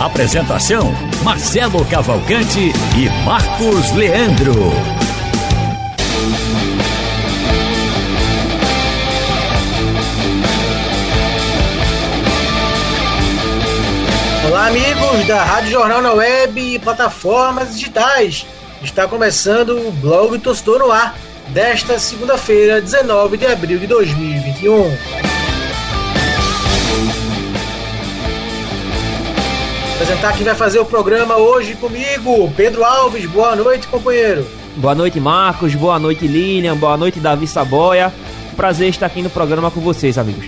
Apresentação: Marcelo Cavalcante e Marcos Leandro. Olá, amigos da Rádio Jornal na Web e plataformas digitais. Está começando o blog Torcedor no Ar desta segunda-feira, 19 de abril de 2021. Apresentar quem vai fazer o programa hoje comigo, Pedro Alves. Boa noite, companheiro. Boa noite, Marcos. Boa noite, Lilian. Boa noite, Davi Saboia. Prazer estar aqui no programa com vocês, amigos.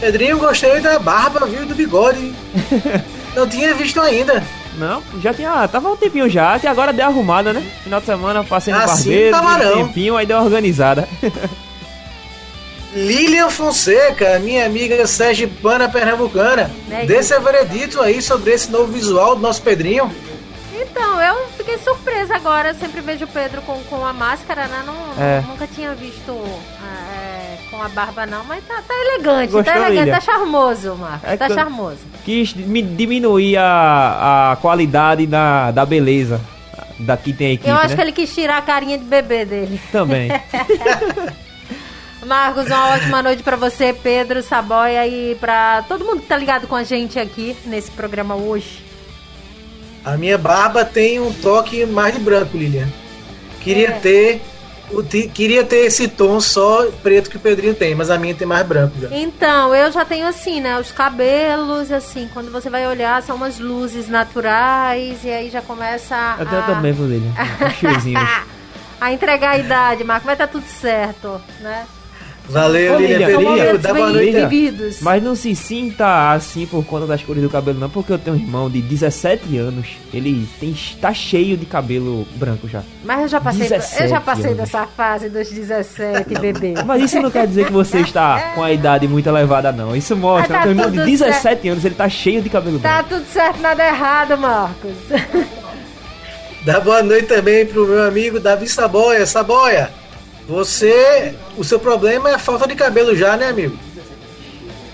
Pedrinho, gostei da barba, viu, do bigode. Não tinha visto ainda. Não, já tinha. Tava um tempinho já, até agora deu arrumada, né? Final de semana passei no assim barbeiro, um tempinho, aí deu organizada. Lilian Fonseca, minha amiga Pana Pernambucana. Né, Dê seu veredito aí sobre esse novo visual do nosso Pedrinho. Então, eu fiquei surpresa agora. Eu sempre vejo o Pedro com, com a máscara, né? Não, é. Nunca tinha visto é, com a barba, não. Mas tá, tá elegante, Gostou, tá elegante, Lilian? tá charmoso, Marcos. É tá que charmoso. Quis diminuir a, a qualidade da, da beleza da que tem aqui. Eu acho né? que ele quis tirar a carinha de bebê dele. Também. Marcos, uma ótima noite para você, Pedro, Saboia e para todo mundo que tá ligado com a gente aqui nesse programa hoje. A minha barba tem um toque mais de branco, Lilian. Queria é. ter queria ter esse tom só preto que o Pedrinho tem, mas a minha tem mais branco já. Então, eu já tenho assim, né? Os cabelos, assim, quando você vai olhar, são umas luzes naturais e aí já começa a. Até também, Lilian. a entregar a idade, Marco, vai estar tá tudo certo, né? Valeu, Lilian Perigo, dá boa noite. Mas não se sinta assim por conta das cores do cabelo, não, porque eu tenho um irmão de 17 anos, ele tem, tá cheio de cabelo branco já. Mas eu já passei, eu já passei anos. dessa fase dos 17, bebê. Mas isso não quer dizer que você está com a idade muito elevada, não. Isso mostra tá que o irmão de 17 certo. anos, ele tá cheio de cabelo tá branco. Tá tudo certo, nada errado, Marcos. Dá boa noite também pro meu amigo Davi Saboia. Saboia, você. O seu problema é a falta de cabelo já, né, amigo?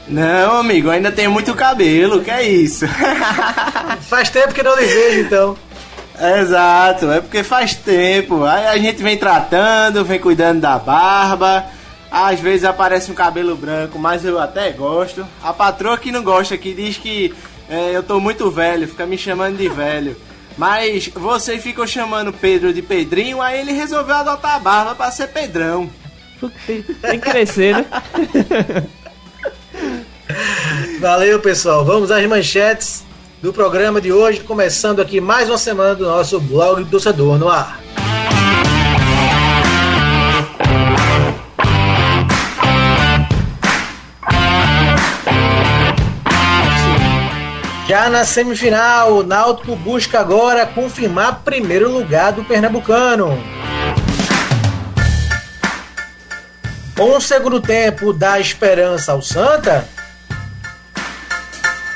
Não, amigo, ainda tenho muito cabelo, que é isso? faz tempo que não lhe vejo, então. Exato, é porque faz tempo. Aí a gente vem tratando, vem cuidando da barba. Às vezes aparece um cabelo branco, mas eu até gosto. A patroa que não gosta, que diz que é, eu tô muito velho, fica me chamando de velho. Mas você ficou chamando Pedro de Pedrinho, aí ele resolveu adotar a barba pra ser Pedrão. Tem, tem que crescer, né? Valeu, pessoal. Vamos às manchetes do programa de hoje, começando aqui mais uma semana do nosso blog do torcedor no ar. Já na semifinal, o Náutico busca agora confirmar primeiro lugar do Pernambucano. O segundo tempo dá esperança ao Santa?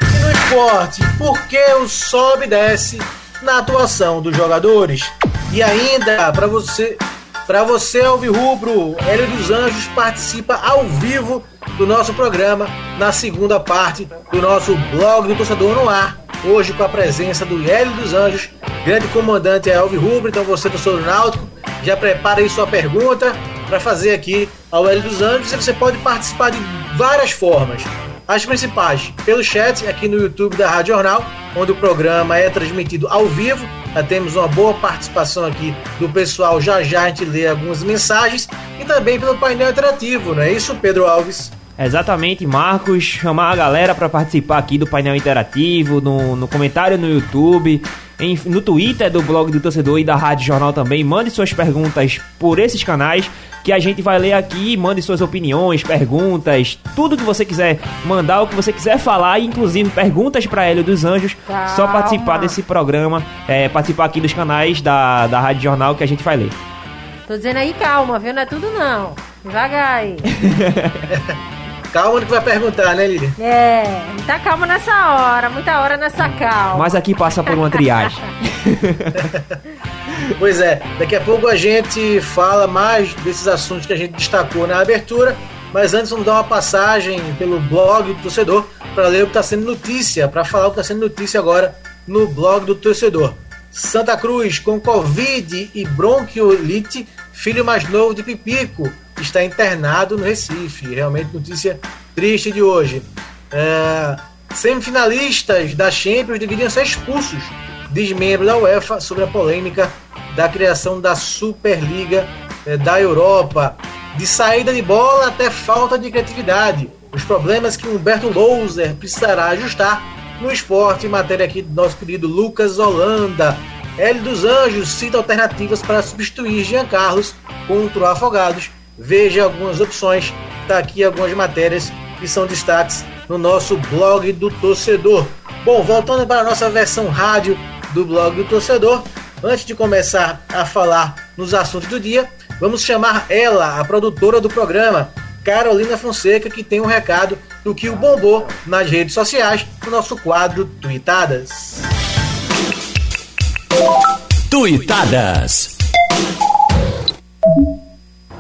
E no esporte, por que o sobe e desce na atuação dos jogadores? E ainda, para você, para você, Alvirrubro, Hélio dos Anjos participa ao vivo do nosso programa na segunda parte do nosso blog do Torcedor no Ar. Hoje com a presença do Hélio dos Anjos, grande comandante é Rubro. Então você, torcedor do Náutico, já prepara aí sua pergunta para fazer aqui ao Hélio dos Anjos. E você pode participar de várias formas. As principais, pelo chat aqui no YouTube da Rádio Jornal, onde o programa é transmitido ao vivo. Já temos uma boa participação aqui do pessoal. Já já a gente lê algumas mensagens. E também pelo painel interativo, não é isso, Pedro Alves? Exatamente, Marcos, chamar a galera para participar aqui do painel interativo, no, no comentário no YouTube. em, no Twitter do blog do torcedor e da Rádio Jornal também. Mande suas perguntas por esses canais que a gente vai ler aqui. Mande suas opiniões, perguntas, tudo que você quiser mandar, o que você quiser falar, inclusive perguntas para Hélio dos Anjos. Calma. Só participar desse programa, é, participar aqui dos canais da, da Rádio Jornal que a gente vai ler. Tô dizendo aí calma, viu? Não é tudo não. Devagar aí. calma no que vai perguntar, né, Lili? É, muita calma nessa hora, muita hora nessa calma. Mas aqui passa por uma triagem. pois é, daqui a pouco a gente fala mais desses assuntos que a gente destacou na abertura. Mas antes vamos dar uma passagem pelo blog do torcedor para ler o que está sendo notícia, para falar o que está sendo notícia agora no blog do torcedor. Santa Cruz com Covid e bronquiolite, filho mais novo de Pipico está internado no Recife. Realmente notícia triste de hoje. É, semifinalistas da Champions deveriam ser expulsos, diz membro da UEFA sobre a polêmica da criação da Superliga é, da Europa. De saída de bola até falta de criatividade. Os problemas que Humberto Louser precisará ajustar no esporte, matéria aqui do nosso querido Lucas Holanda. Hélio dos Anjos cita alternativas para substituir Jean Carlos contra o Afogados. Veja algumas opções. Está aqui algumas matérias que são destaques no nosso blog do torcedor. Bom, voltando para a nossa versão rádio do blog do torcedor, antes de começar a falar nos assuntos do dia, vamos chamar ela, a produtora do programa, Carolina Fonseca, que tem um recado do que o bombou nas redes sociais no nosso quadro Tuitadas. Tuitadas.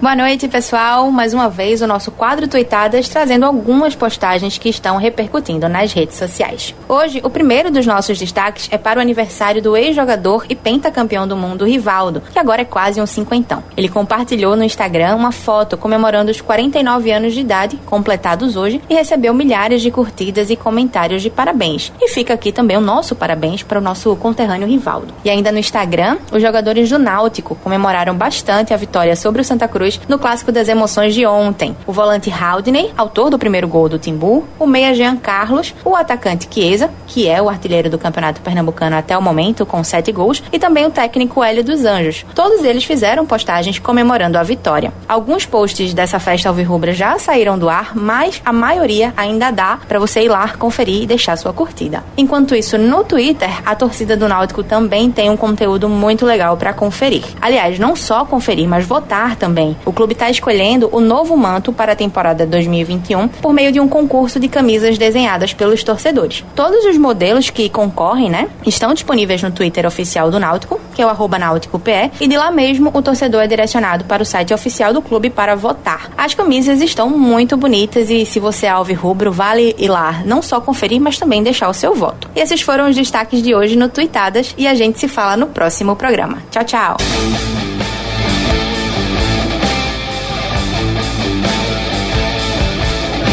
Boa noite, pessoal. Mais uma vez o nosso quadro Tuitadas trazendo algumas postagens que estão repercutindo nas redes sociais. Hoje, o primeiro dos nossos destaques é para o aniversário do ex-jogador e pentacampeão do mundo Rivaldo, que agora é quase um cinquentão. Ele compartilhou no Instagram uma foto comemorando os 49 anos de idade, completados hoje, e recebeu milhares de curtidas e comentários de parabéns. E fica aqui também o nosso parabéns para o nosso conterrâneo Rivaldo. E ainda no Instagram, os jogadores do Náutico comemoraram bastante a vitória sobre o Santa Cruz no clássico das emoções de ontem. O volante Haldney, autor do primeiro gol do Timbu, o meia Jean Carlos, o atacante Chiesa, que é o artilheiro do Campeonato Pernambucano até o momento, com sete gols, e também o técnico Hélio dos Anjos. Todos eles fizeram postagens comemorando a vitória. Alguns posts dessa festa alvirrubra já saíram do ar, mas a maioria ainda dá para você ir lá conferir e deixar sua curtida. Enquanto isso, no Twitter, a torcida do Náutico também tem um conteúdo muito legal para conferir. Aliás, não só conferir, mas votar também. O clube está escolhendo o novo manto para a temporada 2021 por meio de um concurso de camisas desenhadas pelos torcedores. Todos os modelos que concorrem, né, estão disponíveis no Twitter oficial do Náutico, que é o arroba NáuticoPE, e de lá mesmo o torcedor é direcionado para o site oficial do clube para votar. As camisas estão muito bonitas e se você é alvirrubro, vale ir lá não só conferir, mas também deixar o seu voto. E esses foram os destaques de hoje no Tweetadas e a gente se fala no próximo programa. Tchau, tchau!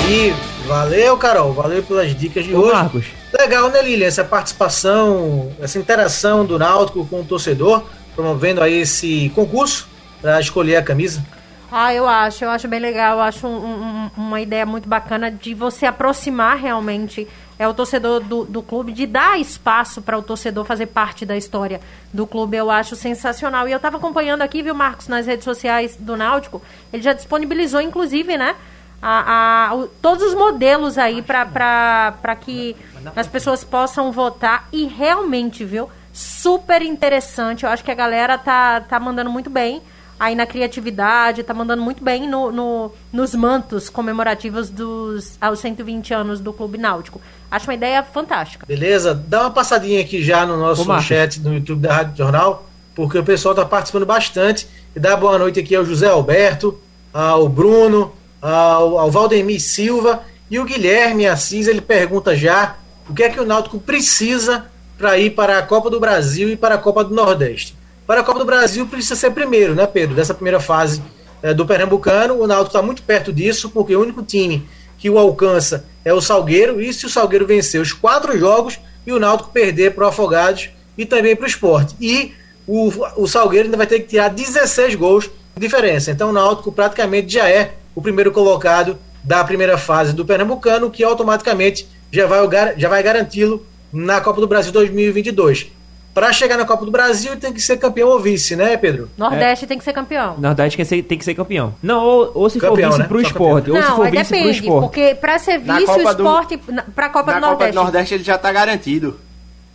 Aí. Valeu, Carol. Valeu pelas dicas de Ô, hoje. Marcos. Legal, né, Lilian? Essa participação, essa interação do Náutico com o torcedor, promovendo aí esse concurso para escolher a camisa. Ah, eu acho, eu acho bem legal, eu acho um, um, uma ideia muito bacana de você aproximar realmente é o torcedor do, do clube, de dar espaço para o torcedor fazer parte da história do clube, eu acho sensacional. E eu estava acompanhando aqui, viu, Marcos, nas redes sociais do Náutico, ele já disponibilizou, inclusive, né, a, a, o, todos os modelos aí para que as pessoas possam votar e realmente, viu? Super interessante. Eu acho que a galera tá, tá mandando muito bem aí na criatividade, tá mandando muito bem no, no, nos mantos comemorativos dos aos 120 anos do Clube Náutico. Acho uma ideia fantástica. Beleza? Dá uma passadinha aqui já no nosso Ô, chat no YouTube da Rádio Jornal, porque o pessoal tá participando bastante. E dá boa noite aqui ao José Alberto, ao Bruno, ao, ao Valdemir Silva e o Guilherme Assis ele pergunta já o que é que o Náutico precisa para ir para a Copa do Brasil e para a Copa do Nordeste. Para a Copa do Brasil precisa ser primeiro, né, Pedro? Dessa primeira fase é, do Pernambucano, o Náutico está muito perto disso, porque o único time que o alcança é o Salgueiro, e se o Salgueiro vencer os quatro jogos e o Náutico perder para o Afogados e também para o Esporte. E o, o Salgueiro ainda vai ter que tirar 16 gols de diferença. Então o Náutico praticamente já é o primeiro colocado da primeira fase do Pernambucano, que automaticamente já vai, já vai garanti-lo na Copa do Brasil 2022. para chegar na Copa do Brasil tem que ser campeão ou vice, né, Pedro? Nordeste é. tem que ser campeão. Nordeste tem que ser, tem que ser campeão. Não, ou, ou se campeão, for vice né? pro esporte. Ou não, se for vice depende, pro esporte. Porque pra ser vice, o esporte. Do, pra Copa do Nordeste. Copa do Nordeste ele já tá garantido.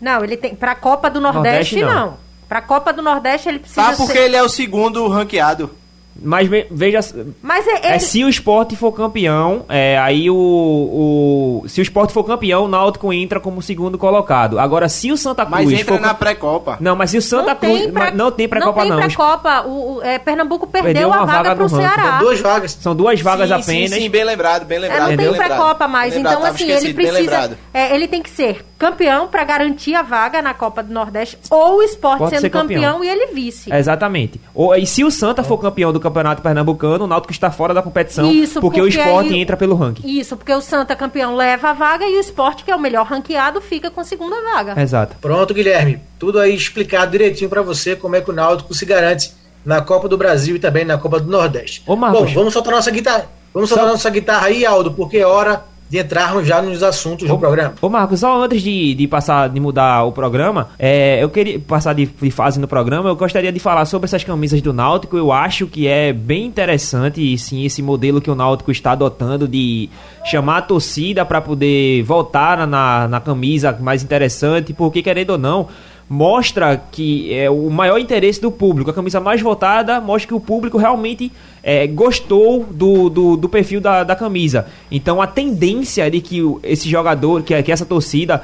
Não, ele tem. Pra Copa do Nordeste, Nordeste não. não. Pra Copa do Nordeste ele precisa. Tá, porque ser... ele é o segundo ranqueado. Mas veja. Mas é, é, se o esporte for campeão, é, aí o, o. Se o esporte for campeão, o Náutico entra como segundo colocado. Agora, se o Santa Cruz. Mas entra for, na pré-copa. Não, mas se o Santa não Cruz. Tem pré, não tem pré-copa, não. Não tem pré-copa. O, o é, Pernambuco perdeu, perdeu a vaga, vaga pro Ceará. São duas vagas. São duas vagas sim, apenas. Sim, sim, bem lembrado, bem lembrado. É, não tem pré-copa mais. então, assim, ele precisa. É, ele tem que ser campeão para garantir a vaga na Copa do Nordeste, ou o esporte Pode sendo campeão. campeão. e ele vice. exatamente. Ou, e se o Santa for campeão do Campeonato Pernambucano, o Náutico está fora da competição, Isso, porque, porque o esporte aí, entra pelo ranking. Isso, porque o Santa campeão leva a vaga e o esporte, que é o melhor ranqueado, fica com a segunda vaga. Exato. Pronto, Guilherme. Tudo aí explicado direitinho para você como é que o Náutico se garante na Copa do Brasil e também na Copa do Nordeste. Ô, Marcos. Bom, vamos soltar nossa guitarra. Vamos soltar Só... nossa guitarra aí, Aldo, porque é hora de entrarmos já nos assuntos ô, do programa. Ô Marcos, só antes de, de passar, de mudar o programa, é, eu queria passar de, de, fase no programa, eu gostaria de falar sobre essas camisas do Náutico. Eu acho que é bem interessante, sim, esse modelo que o Náutico está adotando de chamar a torcida para poder voltar na, na camisa mais interessante, porque querendo ou não mostra que é o maior interesse do público. A camisa mais votada mostra que o público realmente é, gostou do, do, do, perfil da, da camisa. Então a tendência de que esse jogador, que, que essa torcida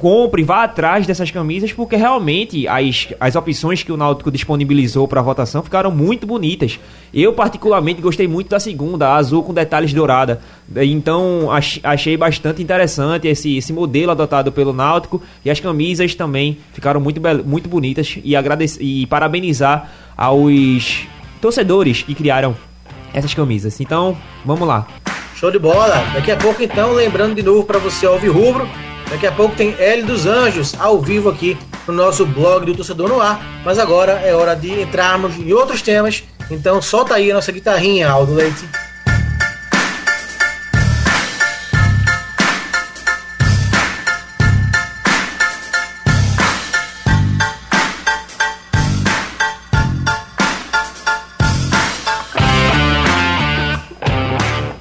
compre, vá atrás dessas camisas, porque realmente as, as opções que o Náutico disponibilizou para votação ficaram muito bonitas. Eu, particularmente, gostei muito da segunda, a azul com detalhes dourada. Então, achei bastante interessante esse, esse modelo adotado pelo Náutico e as camisas também ficaram muito, muito bonitas. E, e parabenizar aos torcedores que criaram essas camisas. Então, vamos lá. Show de bola! Daqui a pouco, então, lembrando de novo para você ouvir rubro Daqui a pouco tem L dos Anjos ao vivo aqui no nosso blog do Torcedor no Ar. Mas agora é hora de entrarmos em outros temas. Então solta aí a nossa guitarrinha, Aldo Leite.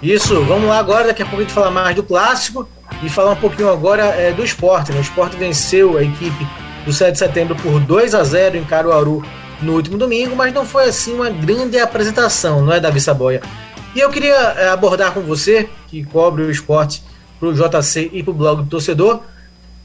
Isso, vamos lá agora. Daqui a pouco a gente fala mais do clássico e falar um pouquinho agora é, do esporte. Né? O esporte venceu a equipe do 7 de setembro por 2 a 0 em Caruaru no último domingo, mas não foi assim uma grande apresentação, não é, Davi Saboia? E eu queria é, abordar com você, que cobre o esporte para o JC e para o blog do torcedor,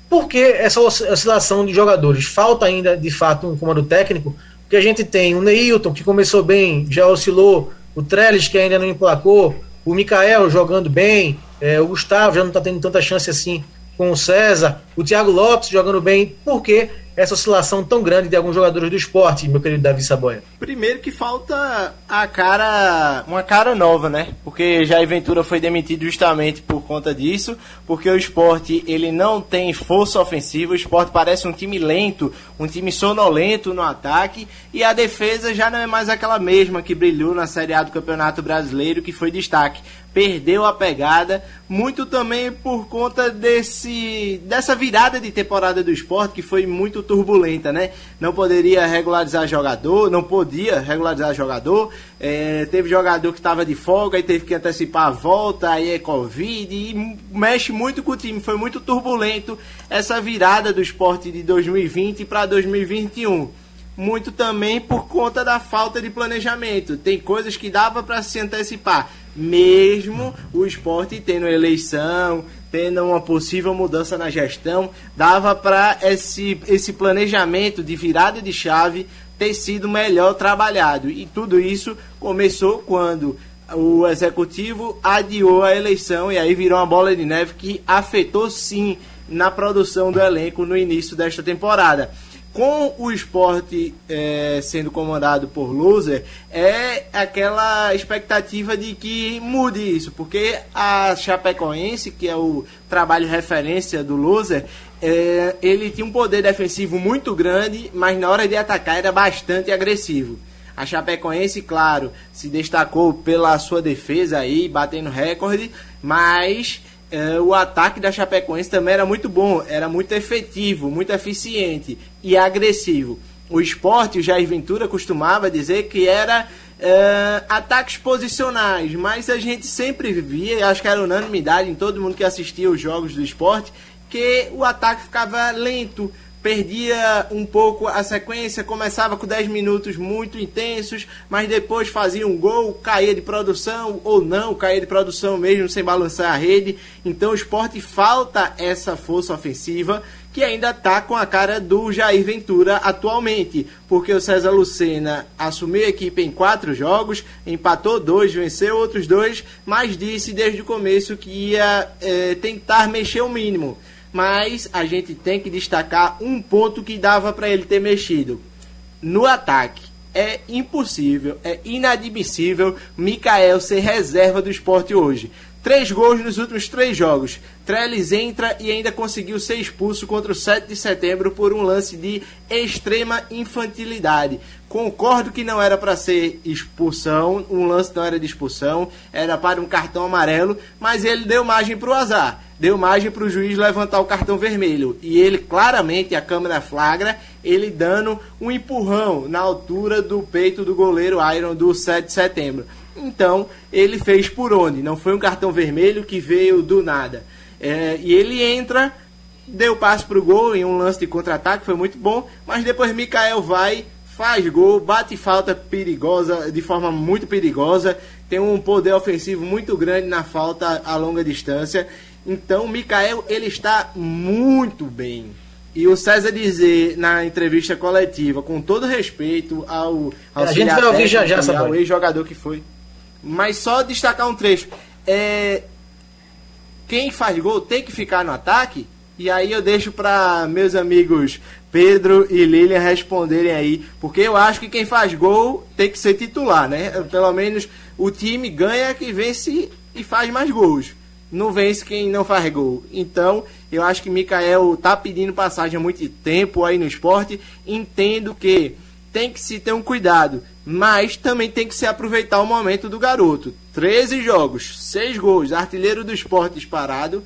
por que essa oscilação de jogadores? Falta ainda, de fato, um comando técnico, porque a gente tem o Neilton, que começou bem, já oscilou, o Trellis, que ainda não emplacou, o Mikael jogando bem, é, o Gustavo já não está tendo tanta chance assim com o César, o Thiago Lopes jogando bem, por que essa oscilação tão grande de alguns jogadores do esporte, meu querido Davi Saboia? Primeiro que falta a cara, uma cara nova, né? Porque Jair Ventura foi demitido justamente por conta disso, porque o esporte ele não tem força ofensiva, o esporte parece um time lento, um time sonolento no ataque, e a defesa já não é mais aquela mesma que brilhou na Série A do Campeonato Brasileiro, que foi destaque perdeu a pegada, muito também por conta desse dessa virada de temporada do esporte que foi muito turbulenta, né? Não poderia regularizar jogador, não podia regularizar jogador, é, teve jogador que estava de folga e teve que antecipar a volta, aí é Covid, e mexe muito com o time, foi muito turbulento essa virada do esporte de 2020 para 2021 muito também por conta da falta de planejamento. Tem coisas que dava para se antecipar mesmo o esporte tendo eleição, tendo uma possível mudança na gestão, dava para esse, esse planejamento de virada de chave ter sido melhor trabalhado. E tudo isso começou quando o executivo adiou a eleição e aí virou uma bola de neve que afetou sim na produção do elenco no início desta temporada com o esporte é, sendo comandado por loser, é aquela expectativa de que mude isso, porque a Chapecoense, que é o trabalho referência do loser, é, ele tinha um poder defensivo muito grande, mas na hora de atacar era bastante agressivo. A Chapecoense, claro, se destacou pela sua defesa aí, batendo recorde, mas é, o ataque da Chapecoense também era muito bom, era muito efetivo, muito eficiente e agressivo. O esporte, o Jair Ventura costumava dizer que era é, ataques posicionais, mas a gente sempre via, acho que era unanimidade em todo mundo que assistia os jogos do esporte, que o ataque ficava lento, perdia um pouco a sequência, começava com 10 minutos muito intensos, mas depois fazia um gol, caía de produção ou não, caía de produção mesmo sem balançar a rede. Então o esporte falta essa força ofensiva que ainda está com a cara do Jair Ventura atualmente, porque o César Lucena assumiu a equipe em quatro jogos, empatou dois, venceu outros dois, mas disse desde o começo que ia é, tentar mexer o mínimo mas a gente tem que destacar um ponto que dava para ele ter mexido. No ataque, é impossível, é inadmissível Mikael ser reserva do esporte hoje. Três gols nos últimos três jogos. Trellis entra e ainda conseguiu ser expulso contra o 7 de setembro por um lance de extrema infantilidade. Concordo que não era para ser expulsão, um lance não era de expulsão, era para um cartão amarelo, mas ele deu margem para o azar deu margem para o juiz levantar o cartão vermelho. E ele, claramente, a câmera flagra, ele dando um empurrão na altura do peito do goleiro Iron do 7 de setembro. Então, ele fez por onde? Não foi um cartão vermelho que veio do nada. É, e ele entra, deu passe para o gol em um lance de contra-ataque, foi muito bom, mas depois Mikael vai, faz gol, bate falta perigosa, de forma muito perigosa, tem um poder ofensivo muito grande na falta a longa distância então, o Mikael, ele está muito bem. E o César dizer na entrevista coletiva, com todo respeito ao, ao a gente vai ouvir já já, ao ex-jogador que foi. Mas só destacar um trecho. É, quem faz gol tem que ficar no ataque. E aí eu deixo para meus amigos Pedro e Lilian responderem aí, porque eu acho que quem faz gol tem que ser titular, né? Pelo menos o time ganha que vence e faz mais gols não vence quem não faz gol. Então, eu acho que Mikael tá pedindo passagem há muito tempo aí no esporte. Entendo que tem que se ter um cuidado, mas também tem que se aproveitar o momento do garoto. 13 jogos, 6 gols, artilheiro do esporte disparado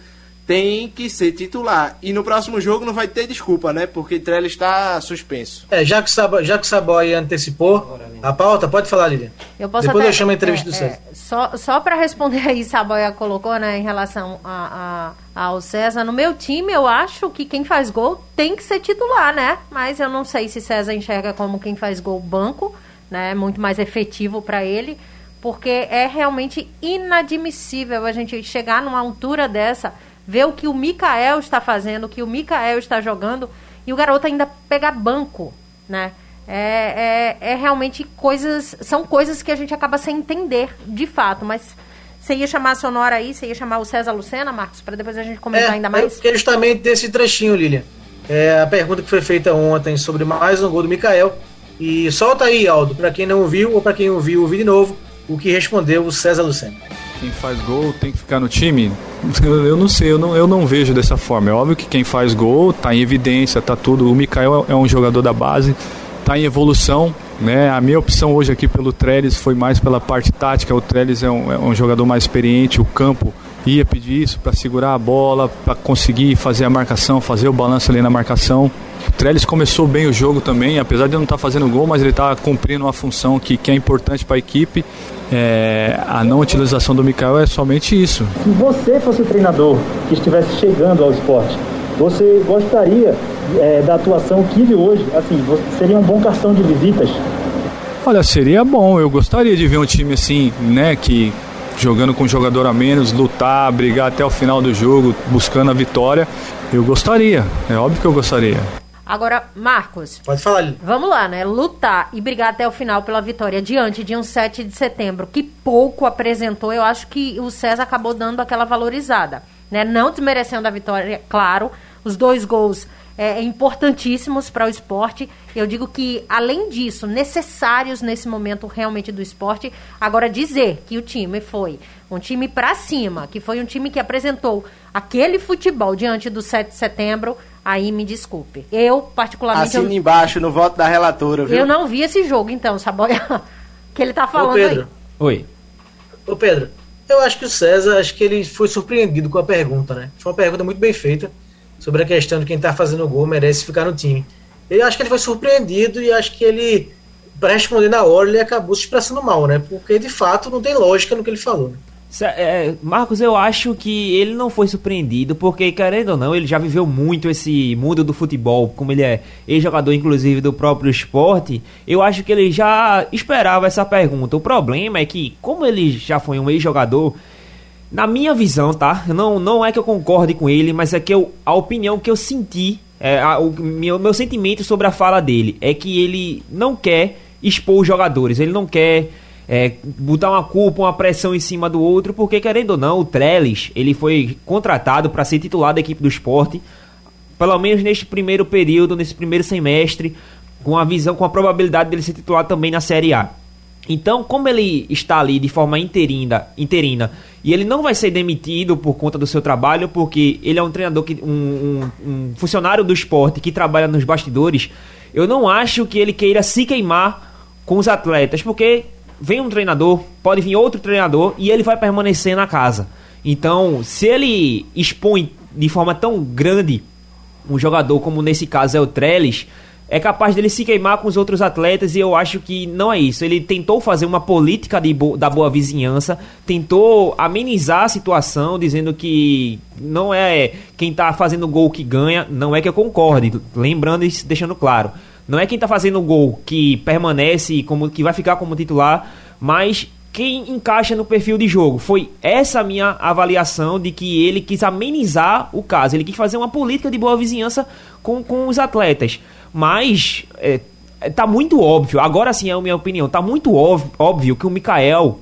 tem que ser titular. E no próximo jogo não vai ter desculpa, né? Porque Trelli está suspenso. É, já que o Saboy, já que Saboy antecipou a pauta, pode falar, Lilian. Eu posso Depois até, eu chamo a entrevista é, do César. É, só só para responder aí, Saboia colocou, né, em relação a, a, ao César. No meu time, eu acho que quem faz gol tem que ser titular, né? Mas eu não sei se César enxerga como quem faz gol banco, né? Muito mais efetivo para ele. Porque é realmente inadmissível a gente chegar numa altura dessa ver o que o Mikael está fazendo, o que o Mikael está jogando, e o garoto ainda pegar banco, né? É, é, é, realmente coisas. São coisas que a gente acaba sem entender, de fato, mas. Você ia chamar a Sonora aí, você ia chamar o César Lucena, Marcos, para depois a gente comentar é, ainda mais? É justamente desse trechinho, Lilian. É a pergunta que foi feita ontem sobre mais um gol do Mikael. E solta aí, Aldo, para quem não ouviu ou para quem ouviu, ouvi de novo, o que respondeu o César Lucena quem faz gol tem que ficar no time? Eu, não sei, eu não, eu não vejo dessa forma. É óbvio que quem faz gol tá em evidência, tá tudo. O Mikael é um jogador da base, tá em evolução. Né? A minha opção hoje aqui pelo Trellis foi mais pela parte tática. O Trellis é um, é um jogador mais experiente, o campo ia pedir isso para segurar a bola, para conseguir fazer a marcação, fazer o balanço ali na marcação. O Trellis começou bem o jogo também, apesar de não estar tá fazendo gol, mas ele está cumprindo uma função que, que é importante para a equipe. É, a não utilização do Mikael é somente isso. Se você fosse o treinador que estivesse chegando ao esporte, você gostaria é, da atuação que vive hoje? Assim, seria um bom cartão de visitas? Olha, seria bom. Eu gostaria de ver um time assim, né, que jogando com um jogador a menos, lutar, brigar até o final do jogo, buscando a vitória. Eu gostaria, é óbvio que eu gostaria. Agora, Marcos. Pode falar, Vamos lá, né? Lutar e brigar até o final pela vitória diante de um 7 de setembro que pouco apresentou. Eu acho que o César acabou dando aquela valorizada, né? Não desmerecendo a vitória, claro. Os dois gols é, importantíssimos para o esporte. Eu digo que, além disso, necessários nesse momento realmente do esporte. Agora, dizer que o time foi um time para cima, que foi um time que apresentou aquele futebol diante do 7 de setembro Aí me desculpe. Eu, particularmente. Assina eu... embaixo no voto da relatora, viu? Eu não vi esse jogo, então, Saboia. que ele tá falando Ô, Pedro. aí. Oi. Ô, Pedro. Eu acho que o César, acho que ele foi surpreendido com a pergunta, né? Foi uma pergunta muito bem feita sobre a questão de quem está fazendo o gol merece ficar no time. Eu acho que ele foi surpreendido e acho que ele, para responder na hora, ele acabou se expressando mal, né? Porque de fato não tem lógica no que ele falou. Né? É, Marcos, eu acho que ele não foi surpreendido, porque, querendo ou não, ele já viveu muito esse mundo do futebol, como ele é ex-jogador, inclusive, do próprio esporte. Eu acho que ele já esperava essa pergunta. O problema é que, como ele já foi um ex-jogador, na minha visão, tá? Não, não é que eu concorde com ele, mas é que eu, a opinião que eu senti, é, a, o meu, meu sentimento sobre a fala dele é que ele não quer expor os jogadores, ele não quer é, botar uma culpa, uma pressão em cima do outro, porque querendo ou não, o Trellis, ele foi contratado para ser titular da equipe do esporte, pelo menos neste primeiro período, nesse primeiro semestre, com a visão, com a probabilidade dele ser titular também na Série A. Então, como ele está ali de forma interina, interina e ele não vai ser demitido por conta do seu trabalho, porque ele é um treinador, que, um, um, um funcionário do esporte que trabalha nos bastidores, eu não acho que ele queira se queimar com os atletas, porque vem um treinador, pode vir outro treinador e ele vai permanecer na casa. Então, se ele expõe de forma tão grande um jogador como nesse caso é o Trellis, é capaz dele se queimar com os outros atletas e eu acho que não é isso. Ele tentou fazer uma política bo da boa vizinhança, tentou amenizar a situação, dizendo que não é quem está fazendo gol que ganha, não é que eu concorde, lembrando e deixando claro. Não é quem está fazendo o gol que permanece, como que vai ficar como titular, mas quem encaixa no perfil de jogo. Foi essa minha avaliação de que ele quis amenizar o caso. Ele quis fazer uma política de boa vizinhança com, com os atletas. Mas é, tá muito óbvio, agora sim é a minha opinião, tá muito óbvio, óbvio que o Mikael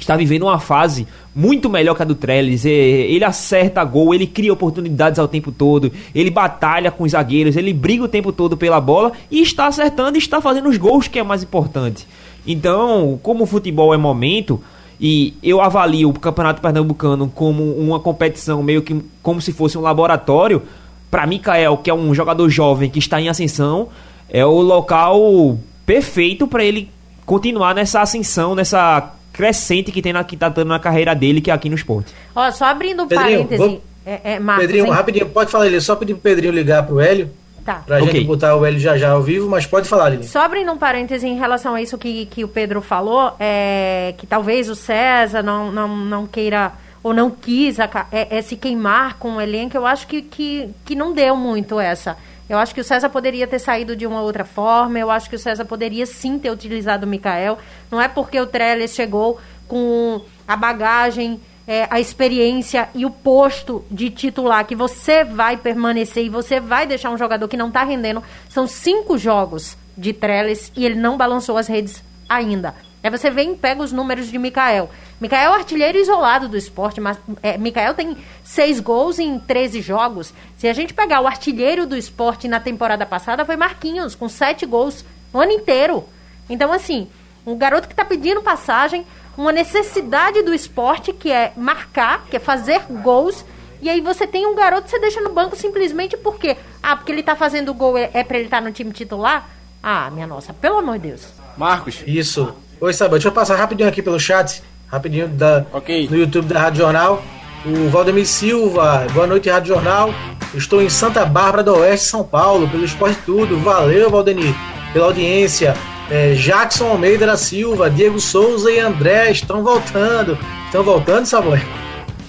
está vivendo uma fase muito melhor que a do Trellis. É, ele acerta gol, ele cria oportunidades ao tempo todo, ele batalha com os zagueiros, ele briga o tempo todo pela bola e está acertando e está fazendo os gols, que é mais importante. Então, como o futebol é momento, e eu avalio o Campeonato Pernambucano como uma competição meio que como se fosse um laboratório, para Mikael, que é um jogador jovem que está em ascensão, é o local perfeito para ele continuar nessa ascensão, nessa crescente que tem na, que tá dando na carreira dele, que é aqui no esporte. Ó, só abrindo um parêntese. Vou... É, é, Marcos, Pedrinho, hein? rapidinho, pode falar, ele só pedir pro Pedrinho ligar pro Hélio. Tá. Pra okay. gente botar o Hélio já já ao vivo, mas pode falar, Lili. Só abrindo um parêntese em relação a isso que, que o Pedro falou, é, que talvez o César não, não, não queira ou não quis a, é, é, se queimar com o elenco, eu acho que, que, que não deu muito essa. Eu acho que o César poderia ter saído de uma outra forma, eu acho que o César poderia sim ter utilizado o Mikael. Não é porque o Trellis chegou com a bagagem, é, a experiência e o posto de titular que você vai permanecer e você vai deixar um jogador que não está rendendo. São cinco jogos de Trellis e ele não balançou as redes ainda. Aí você vem e pega os números de Mikael. Mikael é o artilheiro isolado do esporte, mas é, Mikael tem seis gols em 13 jogos. Se a gente pegar o artilheiro do esporte na temporada passada, foi Marquinhos, com sete gols o ano inteiro. Então, assim, um garoto que está pedindo passagem, uma necessidade do esporte que é marcar, que é fazer gols. E aí você tem um garoto que você deixa no banco simplesmente porque. Ah, porque ele está fazendo gol, é, é para ele estar tá no time titular? Ah, minha nossa, pelo amor de Deus. Marcos. Isso. Oi, Sabe, deixa eu passar rapidinho aqui pelo chat, rapidinho da, okay. no YouTube da Rádio Jornal. O Valdemir Silva, boa noite, Rádio Jornal. Estou em Santa Bárbara do Oeste, São Paulo, pelo Esporte Tudo. Valeu, Valdemir, pela audiência. É, Jackson Almeida da Silva, Diego Souza e André estão voltando. Estão voltando, Samuel?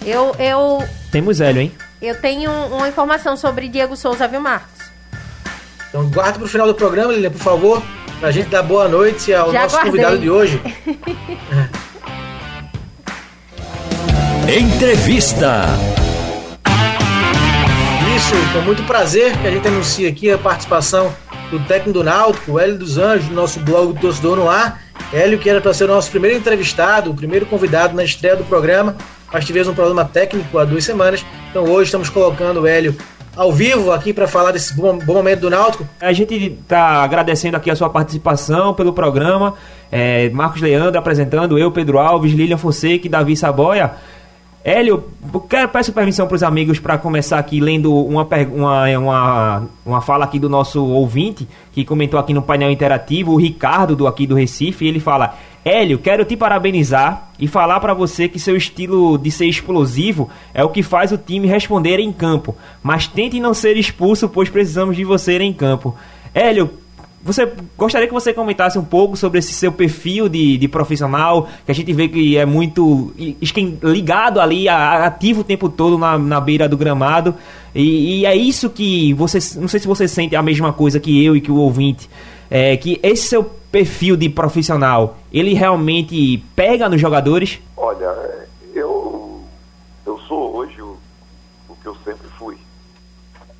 Eu, eu. Temos Hélio, hein? Eu tenho uma informação sobre Diego Souza, viu, Marcos? Então guarda pro final do programa, Lilian, por favor. Pra gente dar boa noite ao Já nosso guardei. convidado de hoje. Entrevista. Isso, com muito prazer que a gente anuncia aqui a participação do técnico do Náutico, o Hélio dos Anjos, do nosso blog do Torcedor no Ar. Hélio, que era para ser o nosso primeiro entrevistado, o primeiro convidado na estreia do programa, mas tivemos um problema técnico há duas semanas. Então hoje estamos colocando o Hélio ao vivo aqui para falar desse bom, bom, momento do Náutico. A gente está agradecendo aqui a sua participação pelo programa. É, Marcos Leandro apresentando, eu, Pedro Alves, Lilian Fonseca e Davi Saboia. Hélio, quero, peço permissão para os amigos para começar aqui lendo uma, uma, uma, uma fala aqui do nosso ouvinte, que comentou aqui no painel interativo, o Ricardo, do aqui do Recife, ele fala: Hélio, quero te parabenizar e falar para você que seu estilo de ser explosivo é o que faz o time responder em campo. Mas tente não ser expulso, pois precisamos de você em campo. Hélio, você gostaria que você comentasse um pouco sobre esse seu perfil de, de profissional, que a gente vê que é muito ligado ali, ativo o tempo todo na, na beira do gramado. E, e, é isso que você. Não sei se você sente a mesma coisa que eu e que o ouvinte. É, que esse seu perfil de profissional, ele realmente pega nos jogadores? Olha, eu, eu sou hoje o, o que eu sempre fui.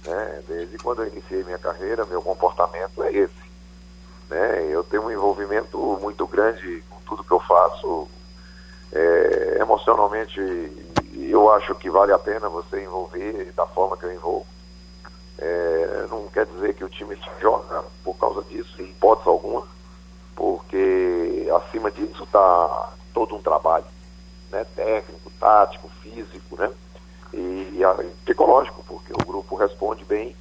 Né? Desde quando eu iniciei minha carreira, meu comportamento é esse. Né? Eu tenho um envolvimento muito grande com tudo que eu faço. É, emocionalmente, eu acho que vale a pena você envolver da forma que eu envolvo. É, não quer dizer que o time joga por causa disso, em hipótese alguma, porque acima disso está todo um trabalho né, técnico, tático, físico, né? E, e psicológico, porque o grupo responde bem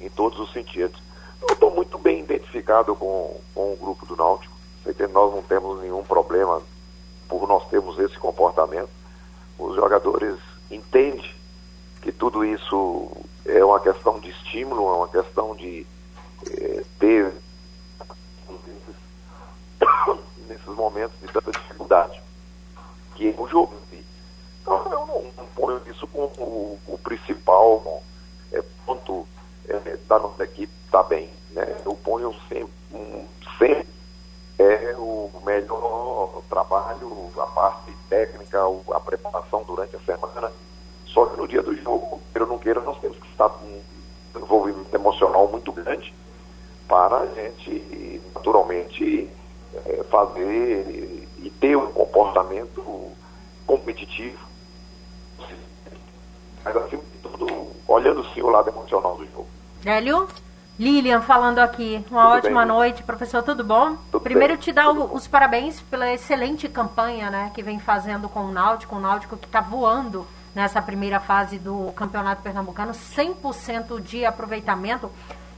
em todos os sentidos. Eu estou muito bem identificado com, com o grupo do Náutico. Sei que nós não temos nenhum problema por nós termos esse comportamento. Os jogadores entendem que tudo isso é uma questão de estímulo, é uma questão de é, ter nesses momentos de tanta dificuldade, que é o jogo. Então eu não, não ponho isso como o, o principal é, ponto é, da nossa equipe está bem. Né? Eu ponho sempre, um, sempre é o melhor trabalho, a parte técnica, a preparação durante a semana. Só que no dia do jogo, ou não queira, nós temos que estar com um envolvimento emocional muito grande para a gente, naturalmente, é, fazer e ter um comportamento competitivo. Mas, acima de tudo, olhando o lado emocional do jogo. Hélio? Lilian falando aqui. Uma tudo ótima bem, noite, professor, tudo bom? Tudo Primeiro bem, te dar o, os parabéns pela excelente campanha, né, que vem fazendo com o Náutico, o Náutico que está voando nessa primeira fase do Campeonato Pernambucano, 100% de aproveitamento.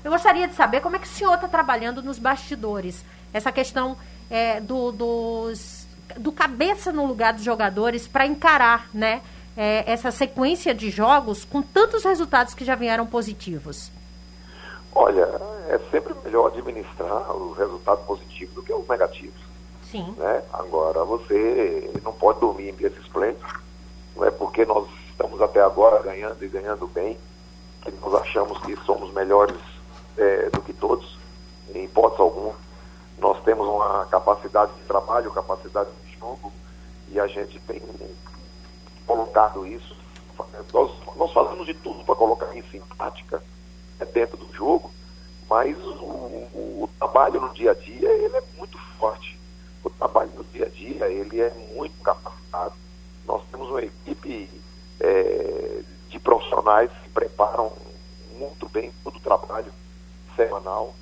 Eu gostaria de saber como é que o senhor está trabalhando nos bastidores. Essa questão é, do, dos, do cabeça no lugar dos jogadores para encarar né, é, essa sequência de jogos com tantos resultados que já vieram positivos. Olha, é sempre melhor administrar os resultados positivos do que os negativos. Sim. Né? Agora, você não pode dormir em berço esplêndido. Não é porque nós estamos até agora ganhando e ganhando bem que nós achamos que somos melhores é, do que todos, em hipótese alguma. Nós temos uma capacidade de trabalho, capacidade de jogo, e a gente tem colocado isso. Nós, nós fazemos de tudo para colocar isso em prática é dentro do jogo, mas o, o, o, trabalho no dia a dia ele é muito forte. O trabalho no dia a dia ele é muito capacitado. Nós temos uma equipe é, de profissionais que preparam muito bem todo o trabalho semanal.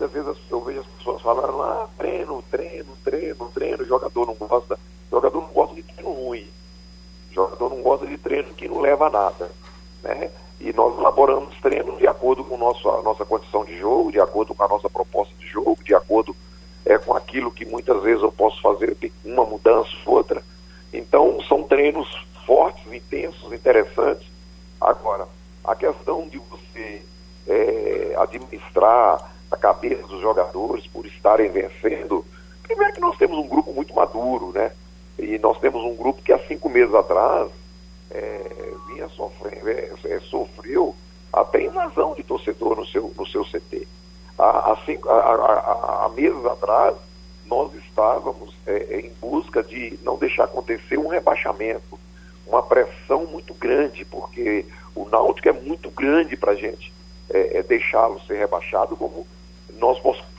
Muitas vezes eu vejo as pessoas falando, ah, treino, treino, treino, treino, jogador não gosta. Jogador não gosta de treino ruim. Jogador não gosta de treino que não leva a nada. Né? E nós elaboramos treinos de acordo com nosso, a nossa condição de jogo, de acordo com a nossa proposta de jogo, de acordo é, com aquilo que muitas vezes eu posso fazer uma mudança, outra. Então, são treinos fortes, intensos, interessantes. Agora, a questão de você é, administrar a cabeça dos jogadores por estarem vencendo, primeiro que nós temos um grupo muito maduro, né? E nós temos um grupo que há cinco meses atrás é, vinha sofrendo, é, é, sofreu até invasão de torcedor no seu, no seu CT. Há, há, há, há meses atrás, nós estávamos é, é, em busca de não deixar acontecer um rebaixamento, uma pressão muito grande, porque o Náutico é muito grande para a gente é, é, deixá-lo ser rebaixado, como nós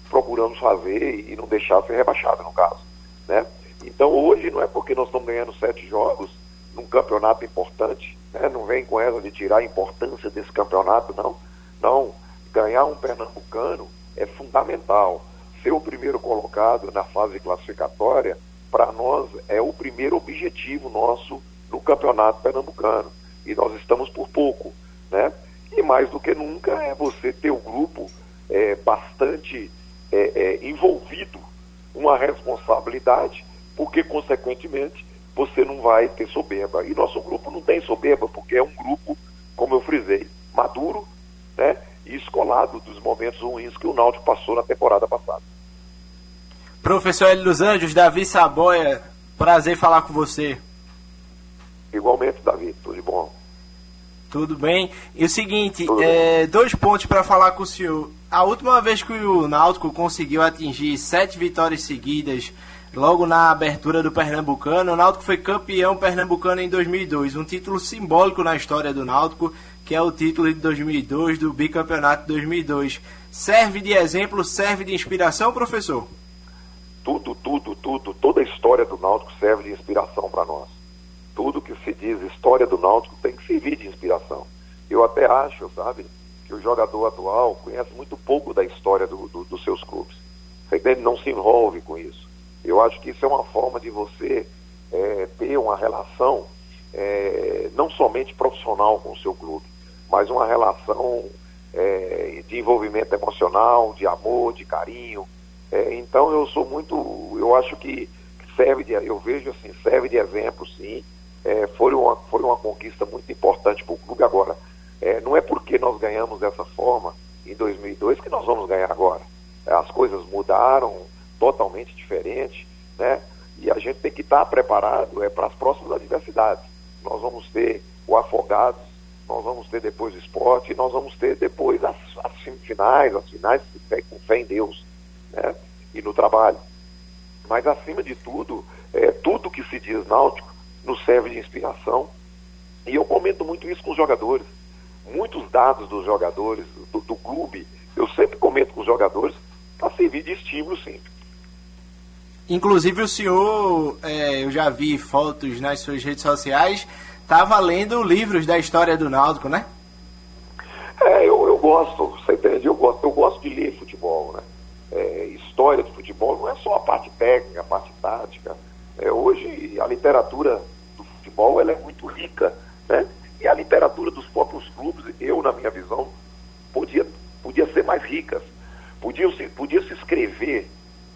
procuramos fazer e não deixar ser rebaixado, no caso. Né? Então, hoje, não é porque nós estamos ganhando sete jogos num campeonato importante, né? não vem com essa de tirar a importância desse campeonato, não. Não, ganhar um pernambucano é fundamental. Ser o primeiro colocado na fase classificatória, para nós, é o primeiro objetivo nosso no campeonato pernambucano. E nós estamos por pouco, né? E mais do que nunca é você ter o grupo é, bastante é, é, envolvido uma responsabilidade, porque, consequentemente, você não vai ter soberba. E nosso grupo não tem soberba, porque é um grupo, como eu frisei, maduro né, e escolado dos momentos ruins que o Náutico passou na temporada passada. Professor Hélio dos Anjos, Davi Saboia, prazer falar com você. Igualmente, Davi, tudo de bom. Tudo bem. E o seguinte, é, dois pontos para falar com o senhor. A última vez que o Náutico conseguiu atingir sete vitórias seguidas, logo na abertura do Pernambucano, o Náutico foi campeão pernambucano em 2002, um título simbólico na história do Náutico, que é o título de 2002 do bicampeonato de 2002. Serve de exemplo, serve de inspiração, professor? Tudo, tudo, tudo, toda a história do Náutico serve de inspiração para nós tudo que se diz história do Náutico tem que servir de inspiração. Eu até acho, sabe, que o jogador atual conhece muito pouco da história do, do, dos seus clubes. Você Não se envolve com isso. Eu acho que isso é uma forma de você é, ter uma relação é, não somente profissional com o seu clube, mas uma relação é, de envolvimento emocional, de amor, de carinho. É, então eu sou muito, eu acho que serve de, eu vejo assim, serve de exemplo sim, é, foi, uma, foi uma conquista muito importante para o clube agora. É, não é porque nós ganhamos dessa forma em 2002 que nós vamos ganhar agora. É, as coisas mudaram totalmente diferente, né? E a gente tem que estar preparado é, para as próximas adversidades. Nós vamos ter o Afogados, nós vamos ter depois o esporte, e nós vamos ter depois as, as semifinais, as finais com fé em Deus né? e no trabalho. Mas acima de tudo, é, tudo que se diz náutico nos serve de inspiração. E eu comento muito isso com os jogadores. Muitos dados dos jogadores, do, do clube, eu sempre comento com os jogadores para servir de estímulo, sim. Inclusive o senhor, é, eu já vi fotos nas suas redes sociais, estava lendo livros da história do Náutico, né? É, eu, eu gosto, você entende? Eu gosto, eu gosto de ler futebol, né? É, história do futebol não é só a parte técnica, a parte tática. É, hoje a literatura futebol ela é muito rica, né? E a literatura dos próprios clubes, eu na minha visão, podia, podia ser mais ricas, podia se, podia se escrever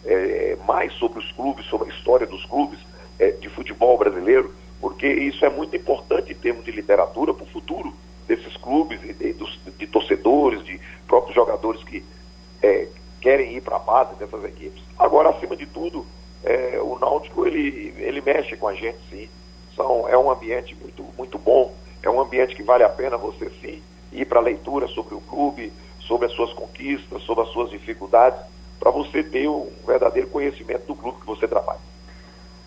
é, mais sobre os clubes, sobre a história dos clubes é, de futebol brasileiro, porque isso é muito importante em termos de literatura para o futuro desses clubes, de, de, de, torcedores, de próprios jogadores que é, querem ir para a base dessas equipes. Agora, acima de tudo, é, o Náutico ele, ele mexe com a gente sim são, é um ambiente muito, muito bom, é um ambiente que vale a pena você sim ir para a leitura sobre o clube, sobre as suas conquistas, sobre as suas dificuldades, para você ter um verdadeiro conhecimento do clube que você trabalha.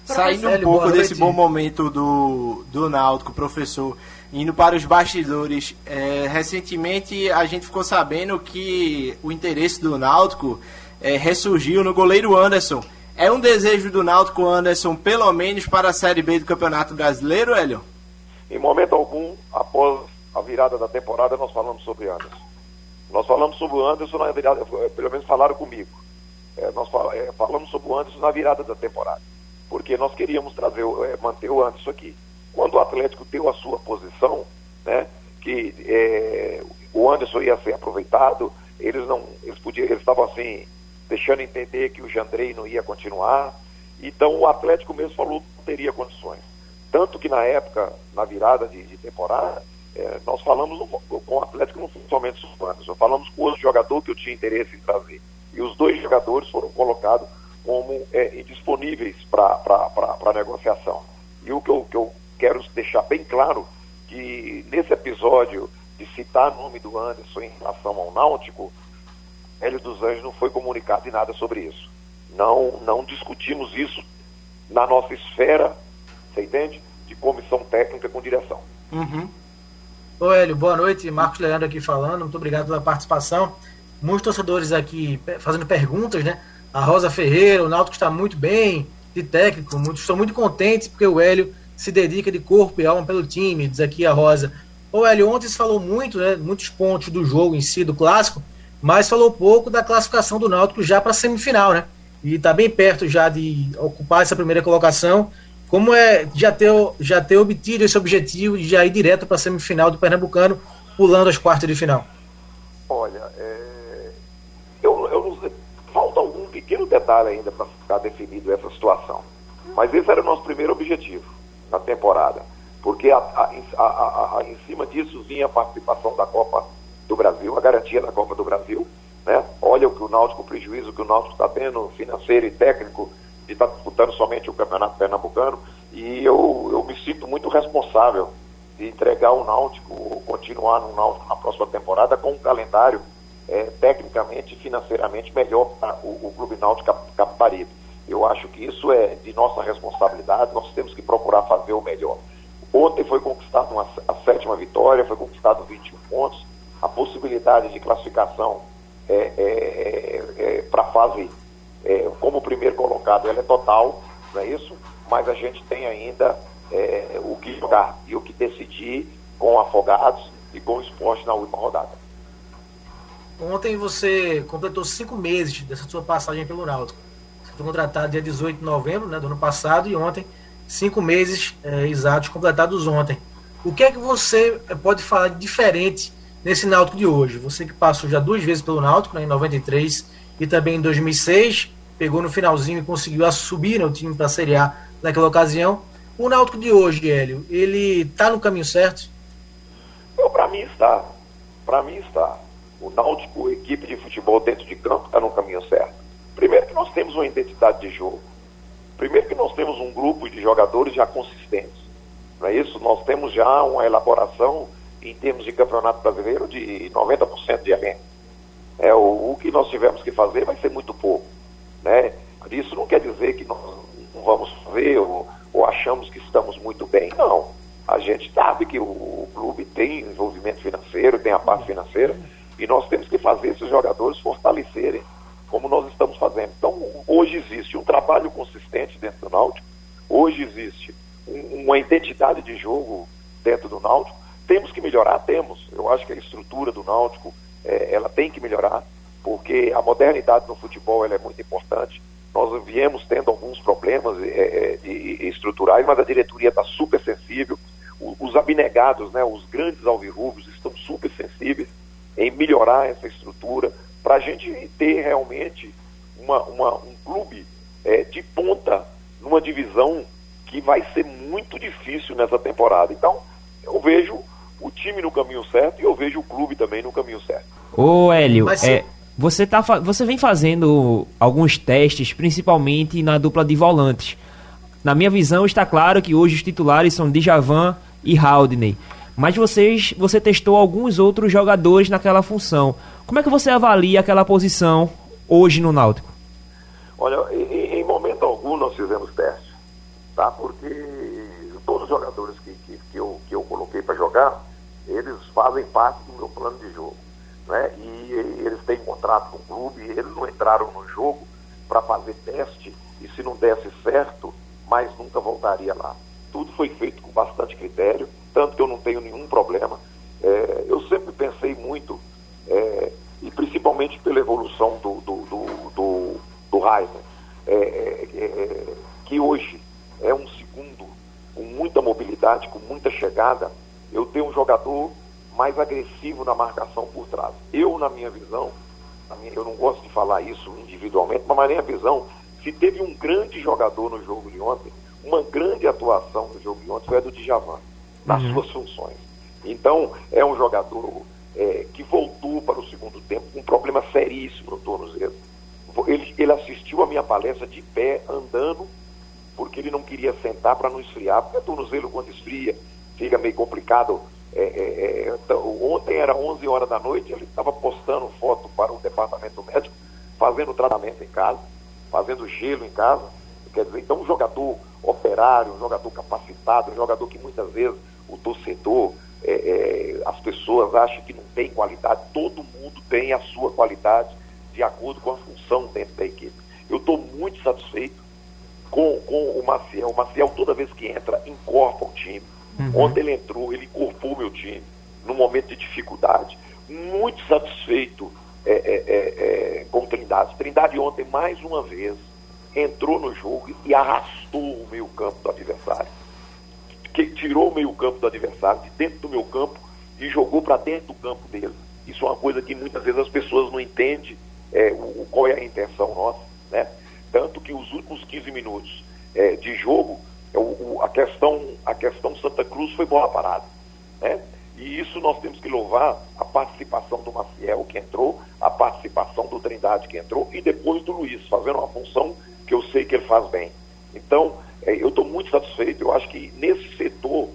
Saindo um pouco desse bom momento do, do Náutico, professor, indo para os bastidores, é, recentemente a gente ficou sabendo que o interesse do Náutico é, ressurgiu no goleiro Anderson. É um desejo do Náutico Anderson, pelo menos para a Série B do Campeonato Brasileiro, Hélio? Em momento algum, após a virada da temporada, nós falamos sobre Anderson. Nós falamos sobre o Anderson na virada, pelo menos falaram comigo. É, nós é, falamos sobre o Anderson na virada da temporada, porque nós queríamos trazer, é, manter o Anderson aqui. Quando o Atlético deu a sua posição, né, que o Anderson ia ser aproveitado, eles não, eles podiam, eles estavam assim deixando entender que o Jandrei não ia continuar. Então o Atlético mesmo falou que não teria condições. Tanto que na época, na virada de, de temporada, é, nós falamos no, com o Atlético não somente os nós falamos com outro jogador que eu tinha interesse em trazer. E os dois jogadores foram colocados como é, indisponíveis para negociação. E o que eu, que eu quero deixar bem claro que nesse episódio de citar o nome do Anderson em relação ao Náutico, Hélio dos Anjos não foi comunicado de nada sobre isso. Não, não discutimos isso na nossa esfera, você entende? De comissão técnica com direção. Uhum. Ô Hélio, boa noite. Marcos Leandro aqui falando. Muito obrigado pela participação. Muitos torcedores aqui fazendo perguntas, né? A Rosa Ferreira, o Náutico está muito bem de técnico. Muitos estão muito contentes porque o Hélio se dedica de corpo e alma pelo time, diz aqui a Rosa. Ô Hélio, ontem se falou muito, né? Muitos pontos do jogo em si, do clássico mas falou pouco da classificação do Náutico já para a semifinal, né? E está bem perto já de ocupar essa primeira colocação. Como é já ter, já ter obtido esse objetivo de já ir direto para a semifinal do Pernambucano, pulando as quartas de final? Olha, é... eu, eu, falta algum pequeno detalhe ainda para ficar definido essa situação. Mas esse era o nosso primeiro objetivo na temporada, porque a, a, a, em cima disso vinha a participação da Copa do Brasil, a garantia da Copa do Brasil. Né? Olha o que o Náutico, o prejuízo que o Náutico está tendo, financeiro e técnico, de estar tá disputando somente o Campeonato Pernambucano, e eu, eu me sinto muito responsável de entregar o Náutico, ou continuar no Náutico na próxima temporada com um calendário é, tecnicamente e financeiramente melhor para o, o Clube Náutico Capibaribe. Eu acho que isso é de nossa responsabilidade, nós temos que procurar fazer o melhor. Ontem foi conquistada a sétima vitória, foi conquistado 21 pontos, a possibilidade de classificação é, é, é, é para a fase é, como primeiro colocado ela é total, não é isso? Mas a gente tem ainda é, o que jogar e o que decidir com Afogados e com o esporte na última rodada. Ontem você completou cinco meses dessa sua passagem pelo Náutico. Você foi contratado dia 18 de novembro né, do ano passado e ontem, cinco meses exatos completados ontem. O que é que você pode falar de diferente nesse Náutico de hoje? Você que passou já duas vezes pelo Náutico, né, em 93 e também em 2006, pegou no finalzinho e conseguiu subir né, o time para a Série A naquela ocasião. O Náutico de hoje, Hélio, ele está no caminho certo? Para mim está. Para mim está o Náutico, equipe de futebol dentro de campo, está no caminho certo. Primeiro que nós temos uma identidade de jogo. Primeiro que nós temos um grupo de jogadores já consistentes. Não é isso? Nós temos já uma elaboração em termos de campeonato brasileiro de 90% de elenco. É, o, o, que nós tivemos que fazer vai ser muito pouco. Né? Isso não quer dizer que nós não vamos fazer ou, ou achamos que estamos muito bem. Não. A gente sabe que o, o clube tem envolvimento financeiro, tem a parte financeira e nós temos que fazer esses jogadores fortalecerem, como nós estamos fazendo. Então, hoje existe um trabalho consistente dentro do Náutico, hoje existe um, uma identidade de jogo dentro do Náutico. Temos que melhorar? Temos. Eu acho que a estrutura do Náutico, é, ela tem que melhorar, porque a modernidade no futebol ela é muito importante. Nós viemos tendo alguns problemas é, é de, estruturais, mas a diretoria está super sensível. O, os abnegados, né, os grandes alvirrubos estão super sensíveis em melhorar essa estrutura, para a gente ter realmente uma, uma um clube é, de ponta numa divisão que vai ser muito difícil nessa temporada. Então, eu vejo o time no caminho certo e eu vejo o clube também no caminho certo. Ô, Hélio, Mas, é, você, tá, você vem fazendo alguns testes, principalmente na dupla de volantes. Na minha visão, está claro que hoje os titulares são Djavan e Haldney. Mas vocês, você testou alguns outros jogadores naquela função. Como é que você avalia aquela posição hoje no Náutico? Olha, em, em momento algum nós fizemos teste, tá? Porque todos os jogadores que, que, que eu, que eu coloquei para jogar, eles fazem parte do meu plano de jogo, né? E, eles têm contrato com o clube, eles não entraram no jogo para fazer teste e se não desse certo, mais nunca voltaria lá. Tudo foi feito com bastante critério tanto que eu não tenho nenhum problema. É, eu sempre pensei muito, é, e principalmente pela evolução do, do, do, do, do Heisen, é, é, é, que hoje é um segundo com muita mobilidade, com muita chegada, eu tenho um jogador mais agressivo na marcação por trás. Eu, na minha visão, na minha, eu não gosto de falar isso individualmente, mas na minha visão, se teve um grande jogador no jogo de ontem, uma grande atuação no jogo de ontem foi a do Djavan nas uhum. suas funções. Então, é um jogador é, que voltou para o segundo tempo com um problema seríssimo no tornozelo. Ele, ele assistiu a minha palestra de pé, andando, porque ele não queria sentar para não esfriar, porque o tornozelo, quando esfria, fica meio complicado. É, é, é então, ontem era 11 horas da noite, ele estava postando foto para o departamento médico, fazendo tratamento em casa, fazendo gelo em casa. Quer dizer, então um jogador operário, um jogador capacitado, um jogador que muitas vezes o torcedor, é, é, as pessoas acham que não tem qualidade, todo mundo tem a sua qualidade de acordo com a função dentro da equipe. Eu estou muito satisfeito com, com o Maciel. O Maciel, toda vez que entra, encorpa o time. Uhum. Ontem ele entrou, ele incorporou meu time no momento de dificuldade. Muito satisfeito é, é, é, é com Trindade. Trindade ontem, mais uma vez, entrou no jogo e arrastou o meio campo do adversário que tirou o meio-campo do adversário, de dentro do meu campo, e jogou para dentro do campo dele. Isso é uma coisa que muitas vezes as pessoas não entendem é, o, qual é a intenção nossa. Né? Tanto que os últimos 15 minutos é, de jogo, o, a, questão, a questão Santa Cruz foi bola parada. Né? E isso nós temos que louvar a participação do Maciel, que entrou, a participação do Trindade, que entrou, e depois do Luiz, fazendo uma função que eu sei que ele faz bem. Então, é, eu estou muito satisfeito. Eu acho que nesse setor,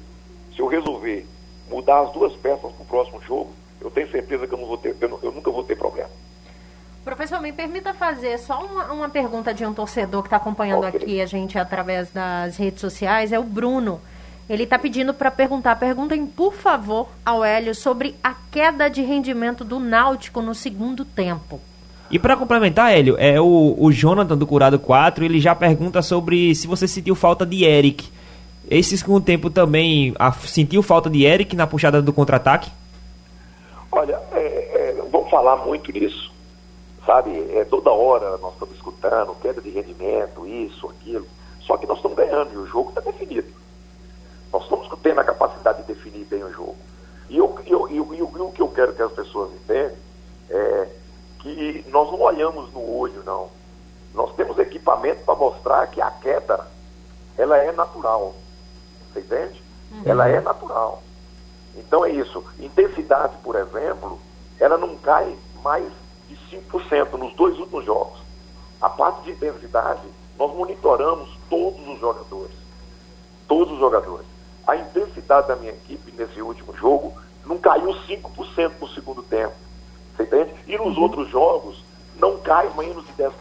se eu resolver mudar as duas peças para o próximo jogo, eu tenho certeza que eu, não vou ter, eu, eu nunca vou ter problema. Professor, me permita fazer só uma, uma pergunta de um torcedor que está acompanhando okay. aqui a gente através das redes sociais, é o Bruno. Ele está pedindo para perguntar, perguntem por favor ao Hélio sobre a queda de rendimento do Náutico no segundo tempo. E para complementar, Hélio, é o, o Jonathan do Curado 4, ele já pergunta sobre se você sentiu falta de Eric. Esse segundo tempo também a, sentiu falta de Eric na puxada do contra-ataque? Olha, é, é, vamos falar muito nisso sabe? É, toda hora nós estamos escutando queda de rendimento, isso, aquilo. Só que nós estamos ganhando e o jogo está definido. Nós estamos tendo a capacidade de definir bem o jogo. E, eu, eu, eu, eu, o que eu quero que as pessoas entendam é que nós não olhamos no olho, não. Nós temos equipamento para mostrar que a queda ela é natural. Você entende? Uhum. Ela é natural. Então é isso. Intensidade, por exemplo, ela não cai mais de 5% nos dois últimos jogos. A parte de intensidade, nós monitoramos todos os jogadores. Todos os jogadores. A intensidade da minha equipe nesse último jogo não caiu 5% no segundo tempo. Você entende? E nos uhum. outros jogos não cai menos de 10%.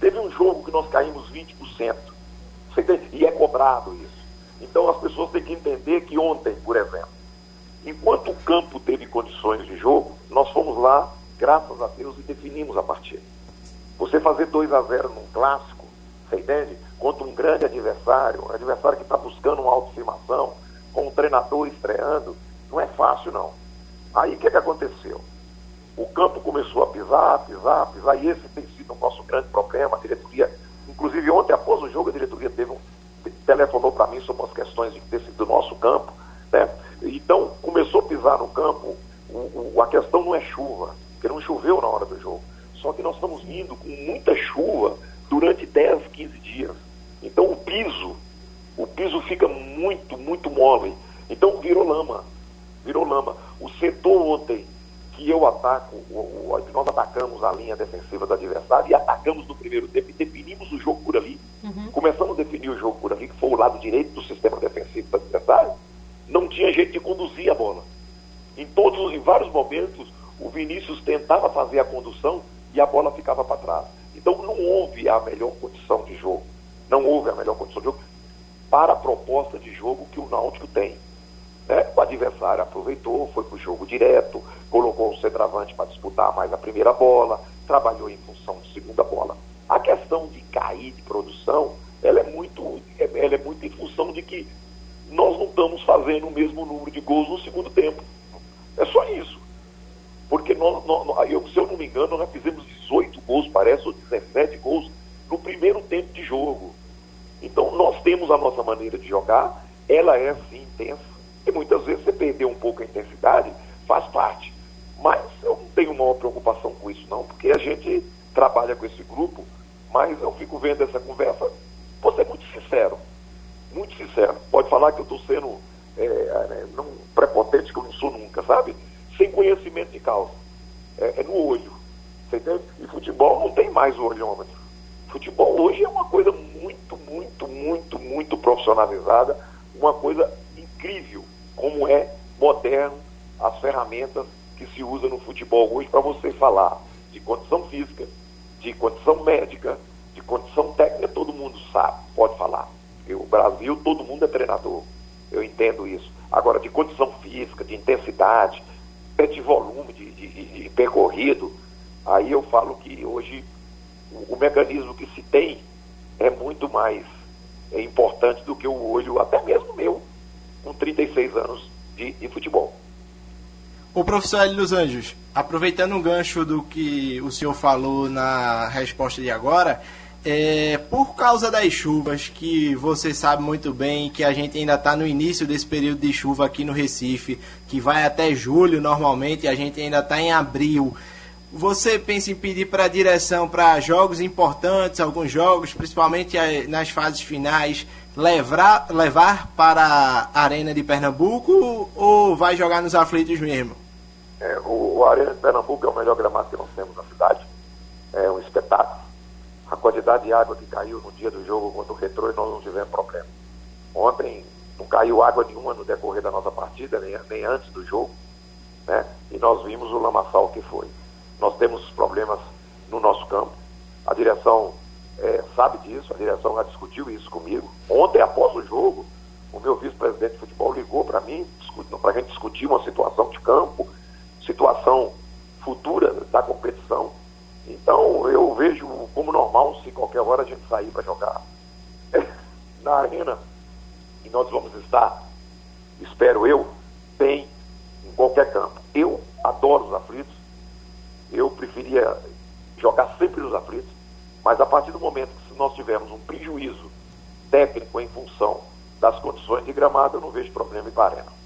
Teve um jogo que nós caímos 20%. Você entende? E é cobrado isso. Então as pessoas têm que entender que ontem, por exemplo, enquanto o campo teve condições de jogo, nós fomos lá graças a Deus, e definimos a partida. Você fazer 2 a 0 num clássico, você entende? Contra um grande adversário, um adversário que está buscando uma autoafirmação, com um treinador estreando, não é fácil não. Aí o que, que aconteceu? O campo começou a pisar, pisar, pisar, e esse tem sido o nosso grande problema. A diretoria, inclusive ontem, após o jogo, a diretoria teve um, telefonou para mim sobre as questões de, do nosso campo. Né? Então, começou a pisar no campo, o, o, a questão não é chuva, porque não choveu na hora do jogo. Só que nós estamos vindo com muita chuva durante 10, 15 dias. Então o piso, o piso fica muito, muito mole. Então virou lama. Virou lama. O setor ontem que eu ataco, o, o, nós atacamos a linha defensiva do adversário e atacamos no primeiro tempo e definimos o jogo por ali. Uhum. Começamos a definir o jogo por ali, que foi o lado direito do sistema defensivo do adversário. Não tinha jeito de conduzir a bola. Em todos, em vários momentos, o Vinícius tentava fazer a condução e a bola ficava para trás. Então não houve a melhor condição de jogo. Não houve a melhor condição de jogo para a proposta de jogo que o Náutico tem. Né? O adversário aproveitou, foi para o jogo direto, colocou o centroavante para disputar mais a primeira bola, trabalhou em função de segunda bola. A questão de cair de produção, ela é muito, ela é muito em função de que nós não estamos fazendo o mesmo número de gols no segundo tempo. É só isso. Porque nós, nós, eu, se eu me engano, nós fizemos 18 gols, parece, ou 17 gols no primeiro tempo de jogo. Então nós temos a nossa maneira de jogar, ela é assim intensa. E muitas vezes você perder um pouco a intensidade faz parte. Mas eu não tenho maior preocupação com isso não, porque a gente trabalha com esse grupo, mas eu fico vendo essa conversa, vou ser muito sincero, muito sincero. Pode falar que eu estou sendo é, é, não, prepotente, que eu não sou nunca, sabe? sem conhecimento de causa. É, é no olho. E futebol não tem mais o olhômetro. Futebol hoje é uma coisa muito, muito, muito, muito profissionalizada, uma coisa incrível, como é moderno as ferramentas que se usa no futebol hoje para você falar de condição física, de condição médica, de condição técnica, todo mundo sabe, pode falar. O Brasil, todo mundo é treinador. Eu entendo isso. Agora, de condição física, de intensidade, de volume de, de, de, percorrido, aí eu falo que hoje o, o, mecanismo que se tem é muito mais é importante do que o olho, até mesmo meu, com 36 anos de, de futebol. O professor Hélio dos Anjos, aproveitando o gancho do que o senhor falou na resposta de agora, é, por causa das chuvas, que você sabe muito bem que a gente ainda está no início desse período de chuva aqui no Recife, que vai até julho normalmente, e a gente ainda está em abril. você pensa em pedir para a direção para jogos importantes, alguns jogos, principalmente nas fases finais, levar, levar para a Arena de Pernambuco ou vai jogar nos aflitos mesmo? É, o, o Arena de Pernambuco é o melhor gramado que nós temos na cidade. É um espetáculo. A quantidade de água que caiu no dia do jogo contra o Retrô e nós não tivemos problema. Ontem não caiu água nenhuma no decorrer da nossa partida, nem, nem antes do jogo. Né? E nós vimos o lamaçal que foi. Nós temos problemas no nosso campo. A direção é, sabe disso, a direção já discutiu isso comigo. Ontem, após o jogo, o meu vice-presidente de futebol ligou para mim, para a gente discutir uma situação de campo, situação futura da competição. Então, eu vejo como normal se qualquer hora a gente sair para jogar na arena. E nós vamos estar, espero eu, bem em qualquer campo. Eu adoro os aflitos, eu preferia jogar sempre nos aflitos, mas a partir do momento que nós tivermos um prejuízo técnico em função das condições de gramado, eu não vejo problema em arena.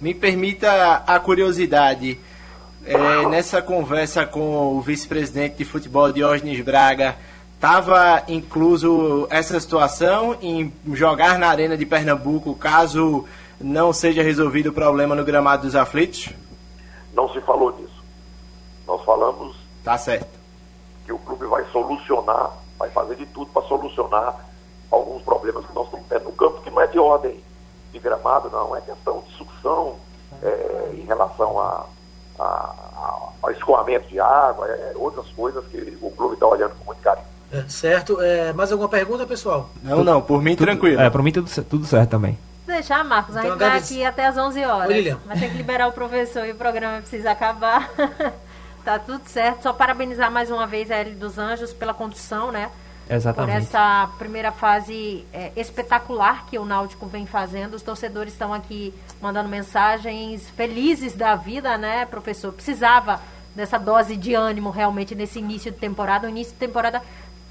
Me permita a curiosidade. É, nessa conversa com o vice-presidente de futebol Diógenes Braga, estava incluso essa situação em jogar na Arena de Pernambuco caso não seja resolvido o problema no gramado dos aflitos? Não se falou disso. Nós falamos. Tá certo. Que o clube vai solucionar, vai fazer de tudo para solucionar alguns problemas que nós estamos tendo no campo, que não é de ordem de gramado, não, é questão de sucção é, em relação a, a, ao escoamento de água, é, outras coisas que o clube está olhando com muito carinho. É, certo. É, mais alguma pergunta, pessoal? Não, não, por mim tudo, tranquilo. É, por mim tudo, tudo certo também. Deixar, Marcos, então, a gente vai aqui até as 11 horas. Oi, vai ter que liberar o professor e o programa precisa acabar. Tá tudo certo. Só parabenizar mais uma vez a L dos Anjos pela condução, né? Exatamente. Por essa primeira fase é, espetacular que o Náutico vem fazendo. Os torcedores estão aqui mandando mensagens felizes da vida, né, professor? Precisava dessa dose de ânimo realmente nesse início de temporada. Um início de temporada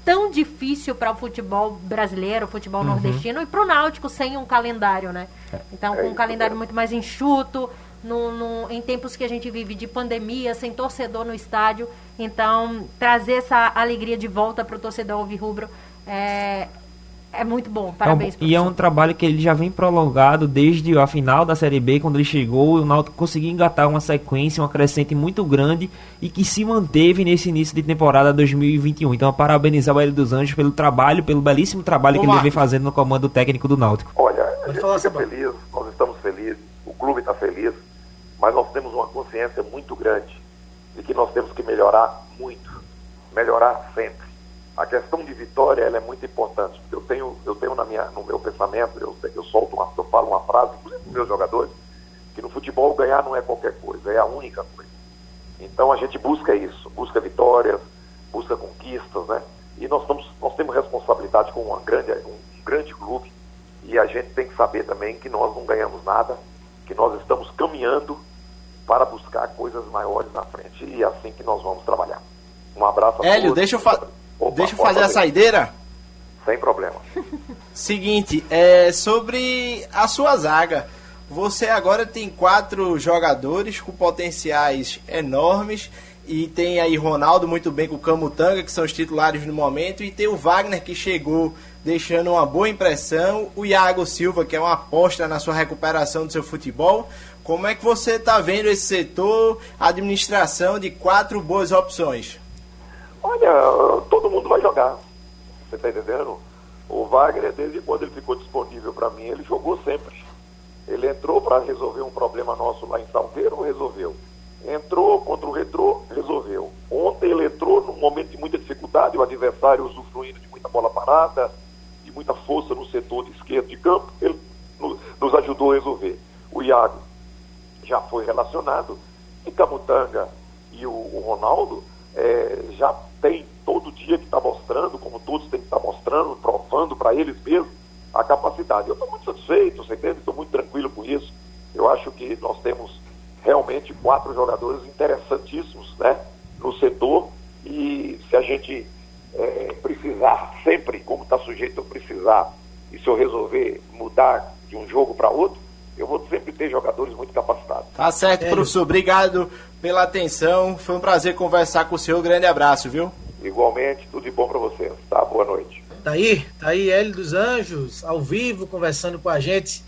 tão difícil para o futebol brasileiro, o futebol uhum. nordestino e para o Náutico sem um calendário, né? É. Então, com um calendário muito mais enxuto, no, no, em tempos que a gente vive de pandemia, sem torcedor no estádio. Então, trazer essa alegria de volta para o torcedor alvirrubro é, é muito bom. Parabéns. É um, e é um trabalho que ele já vem prolongado desde a final da Série B, quando ele chegou, o Náutico conseguiu engatar uma sequência, uma crescente muito grande e que se manteve nesse início de temporada 2021. Então, parabenizar o Hélio dos Anjos pelo trabalho, pelo belíssimo trabalho Ô, que Marcos. ele vem fazendo no comando técnico do Náutico. Olha, a gente fica feliz, nós estamos felizes, o clube está feliz mas nós temos uma consciência muito grande de que nós temos que melhorar muito, melhorar sempre. A questão de vitória ela é muito importante. Eu tenho, eu tenho na minha, no meu pensamento, eu, eu solto uma, eu falo uma frase, inclusive para os meus jogadores, que no futebol ganhar não é qualquer coisa, é a única coisa. Então a gente busca isso, busca vitórias, busca conquistas, né? E nós, estamos, nós temos responsabilidade com uma grande, um grande clube e a gente tem que saber também que nós não ganhamos nada, que nós estamos caminhando para buscar coisas maiores na frente. E é assim que nós vamos trabalhar. Um abraço a Hélio, todos. deixa eu, fa Opa, deixa eu fazer a saideira. Sem problema. Seguinte, é sobre a sua zaga. Você agora tem quatro jogadores com potenciais enormes. E tem aí Ronaldo muito bem com o Camutanga, que são os titulares no momento. E tem o Wagner que chegou deixando uma boa impressão. O Iago Silva, que é uma aposta na sua recuperação do seu futebol. Como é que você está vendo esse setor, administração de quatro boas opções? Olha, todo mundo vai jogar. Você está entendendo? O Wagner, desde quando ele ficou disponível para mim, ele jogou sempre. Ele entrou para resolver um problema nosso lá em Salgueiro, resolveu. Entrou contra o Retrô, resolveu. Ontem ele entrou num momento de muita dificuldade, o adversário usufruindo de muita bola parada, de muita força no setor de esquerdo de campo, ele nos ajudou a resolver. O Iago já foi relacionado, e Camutanga e o, o Ronaldo é, já tem todo dia que está mostrando, como todos têm que estar tá mostrando, provando para eles mesmos a capacidade. Eu estou muito satisfeito, você entende? Estou muito tranquilo com isso. Eu acho que nós temos realmente quatro jogadores interessantíssimos né, no setor e se a gente é, precisar sempre, como está sujeito a precisar, e se eu resolver mudar de um jogo para outro, eu vou sempre ter jogadores muito capacitados. Tá certo, professor. Obrigado pela atenção. Foi um prazer conversar com o senhor. Grande abraço, viu? Igualmente, tudo de bom para vocês. Tá? Boa noite. Tá aí, tá aí Hélio dos Anjos, ao vivo, conversando com a gente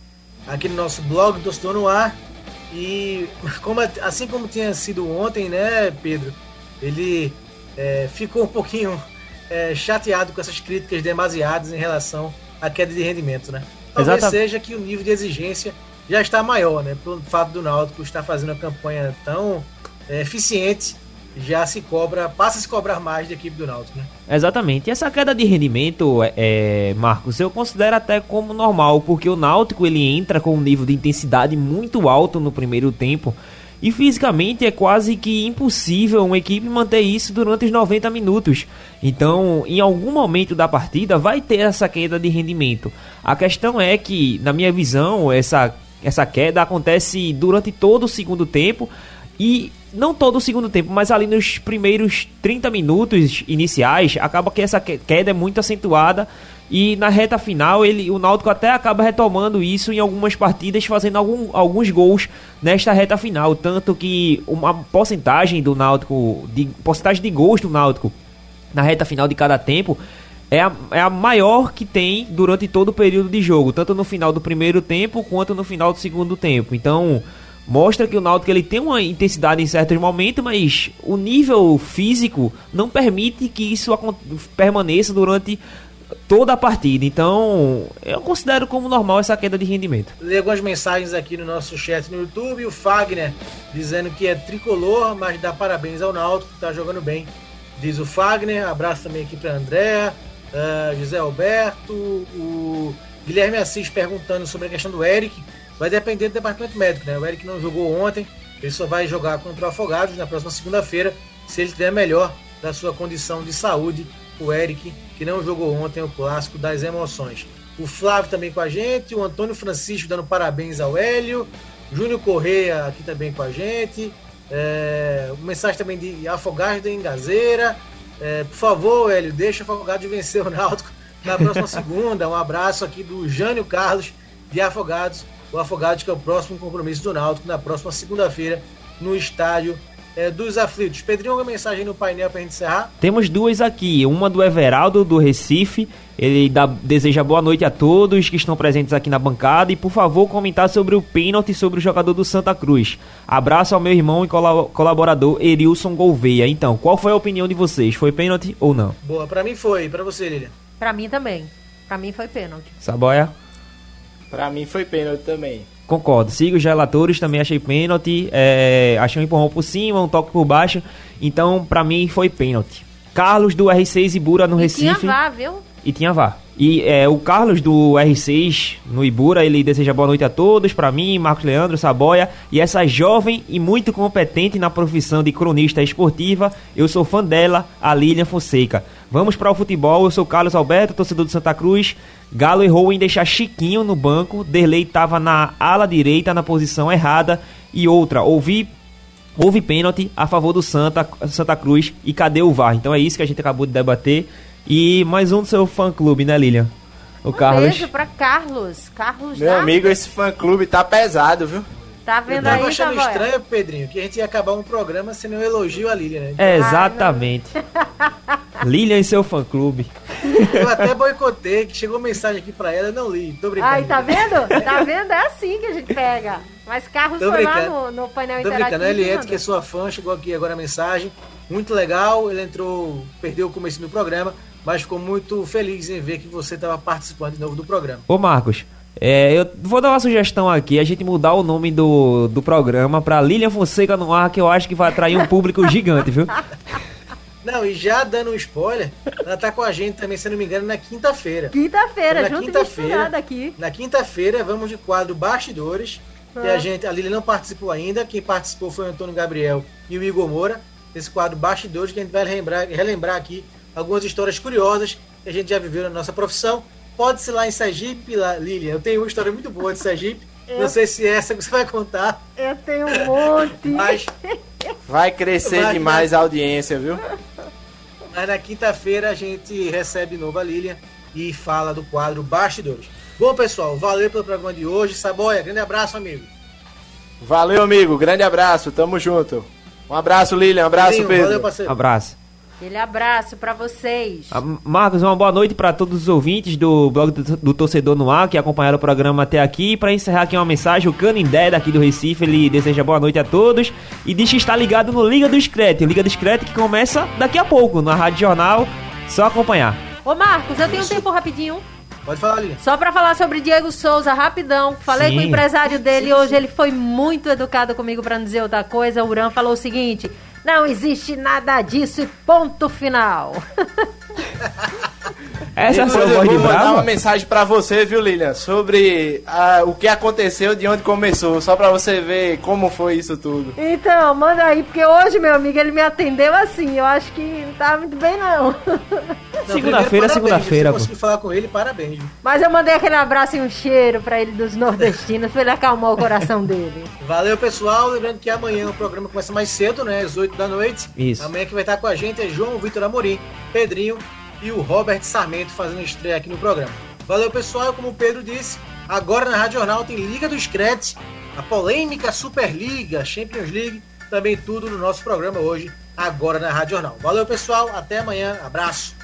aqui no nosso blog do no Ar. E como, assim como tinha sido ontem, né, Pedro? Ele é, ficou um pouquinho é, chateado com essas críticas demasiadas em relação à queda de rendimento, né? Talvez seja que o nível de exigência já está maior, né? Pelo fato do Náutico estar fazendo uma campanha tão é, eficiente já se cobra, passa a se cobrar mais da equipe do Náutico, né? Exatamente. E essa queda de rendimento, é, é, Marcos, eu considero até como normal, porque o Náutico ele entra com um nível de intensidade muito alto no primeiro tempo. E fisicamente é quase que impossível uma equipe manter isso durante os 90 minutos. Então, em algum momento da partida vai ter essa queda de rendimento. A questão é que, na minha visão, essa, essa queda acontece durante todo o segundo tempo e não todo o segundo tempo, mas ali nos primeiros 30 minutos iniciais, acaba que essa queda é muito acentuada e na reta final ele, o Náutico até acaba retomando isso em algumas partidas, fazendo algum, alguns gols nesta reta final, tanto que uma porcentagem do Náutico, de porcentagem de gols do Náutico na reta final de cada tempo é a, é a maior que tem durante todo o período de jogo, tanto no final do primeiro tempo quanto no final do segundo tempo. Então, mostra que o Náutico ele tem uma intensidade em certos momentos, mas o nível físico não permite que isso permaneça durante toda a partida. Então, eu considero como normal essa queda de rendimento. Lê algumas mensagens aqui no nosso chat no YouTube. O Fagner dizendo que é tricolor, mas dá parabéns ao Náutico, que está jogando bem. Diz o Fagner. Abraço também aqui para André, uh, José Alberto, o Guilherme Assis perguntando sobre a questão do Eric vai depender do departamento médico, né? O Eric não jogou ontem, ele só vai jogar contra o Afogados na próxima segunda-feira, se ele estiver melhor da sua condição de saúde. O Eric, que não jogou ontem o clássico das emoções. O Flávio também com a gente, o Antônio Francisco dando parabéns ao Hélio, Júnior Correia aqui também com a gente. É, mensagem também de Afogados da Engazeira. É, por favor, Hélio, deixa o Afogados vencer o Náutico na próxima segunda. Um abraço aqui do Jânio Carlos de Afogados o Afogados, que é o próximo compromisso do Náutico, na próxima segunda-feira, no estádio é, dos aflitos. Pedrinho, alguma mensagem no painel para a gente encerrar? Temos duas aqui. Uma do Everaldo, do Recife. Ele dá, deseja boa noite a todos que estão presentes aqui na bancada e, por favor, comentar sobre o pênalti sobre o jogador do Santa Cruz. Abraço ao meu irmão e colaborador Erilson Gouveia. Então, qual foi a opinião de vocês? Foi pênalti ou não? Boa, para mim foi. Para você, Lilian? Para mim também. Para mim foi pênalti. Saboia? Pra mim foi pênalti também. Concordo. Sigo os relatores, também achei pênalti. É, achei um empurrão por cima, um toque por baixo. Então, pra mim, foi pênalti. Carlos do R6 Ibura no e Recife. Tinha vá, viu? E tinha vá. E é, o Carlos do R6 no Ibura, ele deseja boa noite a todos, para mim, Marcos Leandro, Saboia e essa jovem e muito competente na profissão de cronista esportiva. Eu sou fã dela, a Lilian Fonseca. Vamos para o futebol, eu sou Carlos Alberto, torcedor do Santa Cruz. Galo errou em deixar Chiquinho no banco, Derlei estava na ala direita na posição errada e outra, ouvi houve pênalti a favor do Santa, Santa Cruz e cadê o VAR? Então é isso que a gente acabou de debater. E mais um do seu fã clube, né, Lilian? O um Carlos. beijo pra Carlos. Carlos Meu amigo, esse fã clube tá pesado, viu? Tá vendo eu aí, tava achando tá estranho, Pedrinho, que a gente ia acabar um programa sendo um elogio a Lilian, né? É, exatamente. Lilian e seu fã clube. Eu até boicotei, que chegou mensagem aqui pra ela, eu não li. Tô brincando. Ai, tá vendo? Tá vendo? É assim que a gente pega. Mas Carlos Tô foi brincando. lá no, no painel Tô interativo. Tô brincando. A Eliette, que é sua fã, chegou aqui agora a mensagem. Muito legal, ele entrou, perdeu o começo do programa, mas ficou muito feliz em ver que você estava participando de novo do programa. Ô Marcos, é, eu vou dar uma sugestão aqui, a gente mudar o nome do, do programa para Lilian Fonseca no ar, que eu acho que vai atrair um público gigante, viu? Não, e já dando um spoiler, ela tá com a gente também, se não me engano, na quinta-feira. Quinta-feira, então, junto quinta-feira aqui. Na quinta-feira, vamos de quadro Bastidores, ah. que a gente, a Lilian não participou ainda, quem participou foi o Antônio Gabriel e o Igor Moura esse quadro Bastidores, que a gente vai relembrar, relembrar aqui algumas histórias curiosas que a gente já viveu na nossa profissão. Pode-se lá em Sergipe, lá, Lilian. Eu tenho uma história muito boa de Sergipe. Eu, Não sei se é essa que você vai contar. Eu tenho um monte. Mas vai crescer mas, demais a audiência, viu? Mas na quinta-feira a gente recebe novo a Lilian e fala do quadro Bastidores. Bom, pessoal, valeu pelo programa de hoje. Saboia, grande abraço, amigo. Valeu, amigo. Grande abraço. Tamo junto. Um abraço, Lilian. Um abraço, Pedro. Valeu, parceiro. Abraço. Aquele abraço para vocês. Ah, Marcos, uma boa noite para todos os ouvintes do blog do, do, Torcedor no Ar que acompanharam o programa até aqui. E para encerrar aqui uma mensagem, o Canindé daqui do Recife, ele deseja boa noite a todos e diz que está ligado no Liga do Screte. Liga do Screte que começa daqui a pouco na Rádio Jornal. Só acompanhar. Ô Marcos, eu tenho um tempo rapidinho. Pode falar, ali. Só para falar sobre Diego Souza, rapidão. Falei sim. com o empresário dele sim, hoje, ele foi muito educado comigo para não dizer outra coisa. O Uran falou o seguinte: não existe nada disso e ponto final. Essa foi a voz de mandar uma mensagem para você, viu, Lilian, sobre uh, o que aconteceu, de onde começou, só para você ver como foi isso tudo. Então, manda aí, porque hoje, meu amigo, ele me atendeu assim, eu acho que não tá muito bem, não. Segunda-feira, segunda-feira. consegui falar com ele, parabéns. Mas eu mandei aquele abraço e um cheiro para ele dos nordestinos, pra ele acalmar o coração dele. Valeu, pessoal. Lembrando que amanhã o programa começa mais cedo, né, às 8 da noite. Isso. Amanhã que vai estar com a gente é João Vitor Amorim, Pedrinho e o Robert Sarmento fazendo estreia aqui no programa. Valeu, pessoal. Como o Pedro disse, agora na Rádio Jornal tem Liga dos Créditos, a polêmica Superliga, Champions League, também tudo no nosso programa hoje, agora na Rádio Jornal. Valeu, pessoal. Até amanhã. Abraço.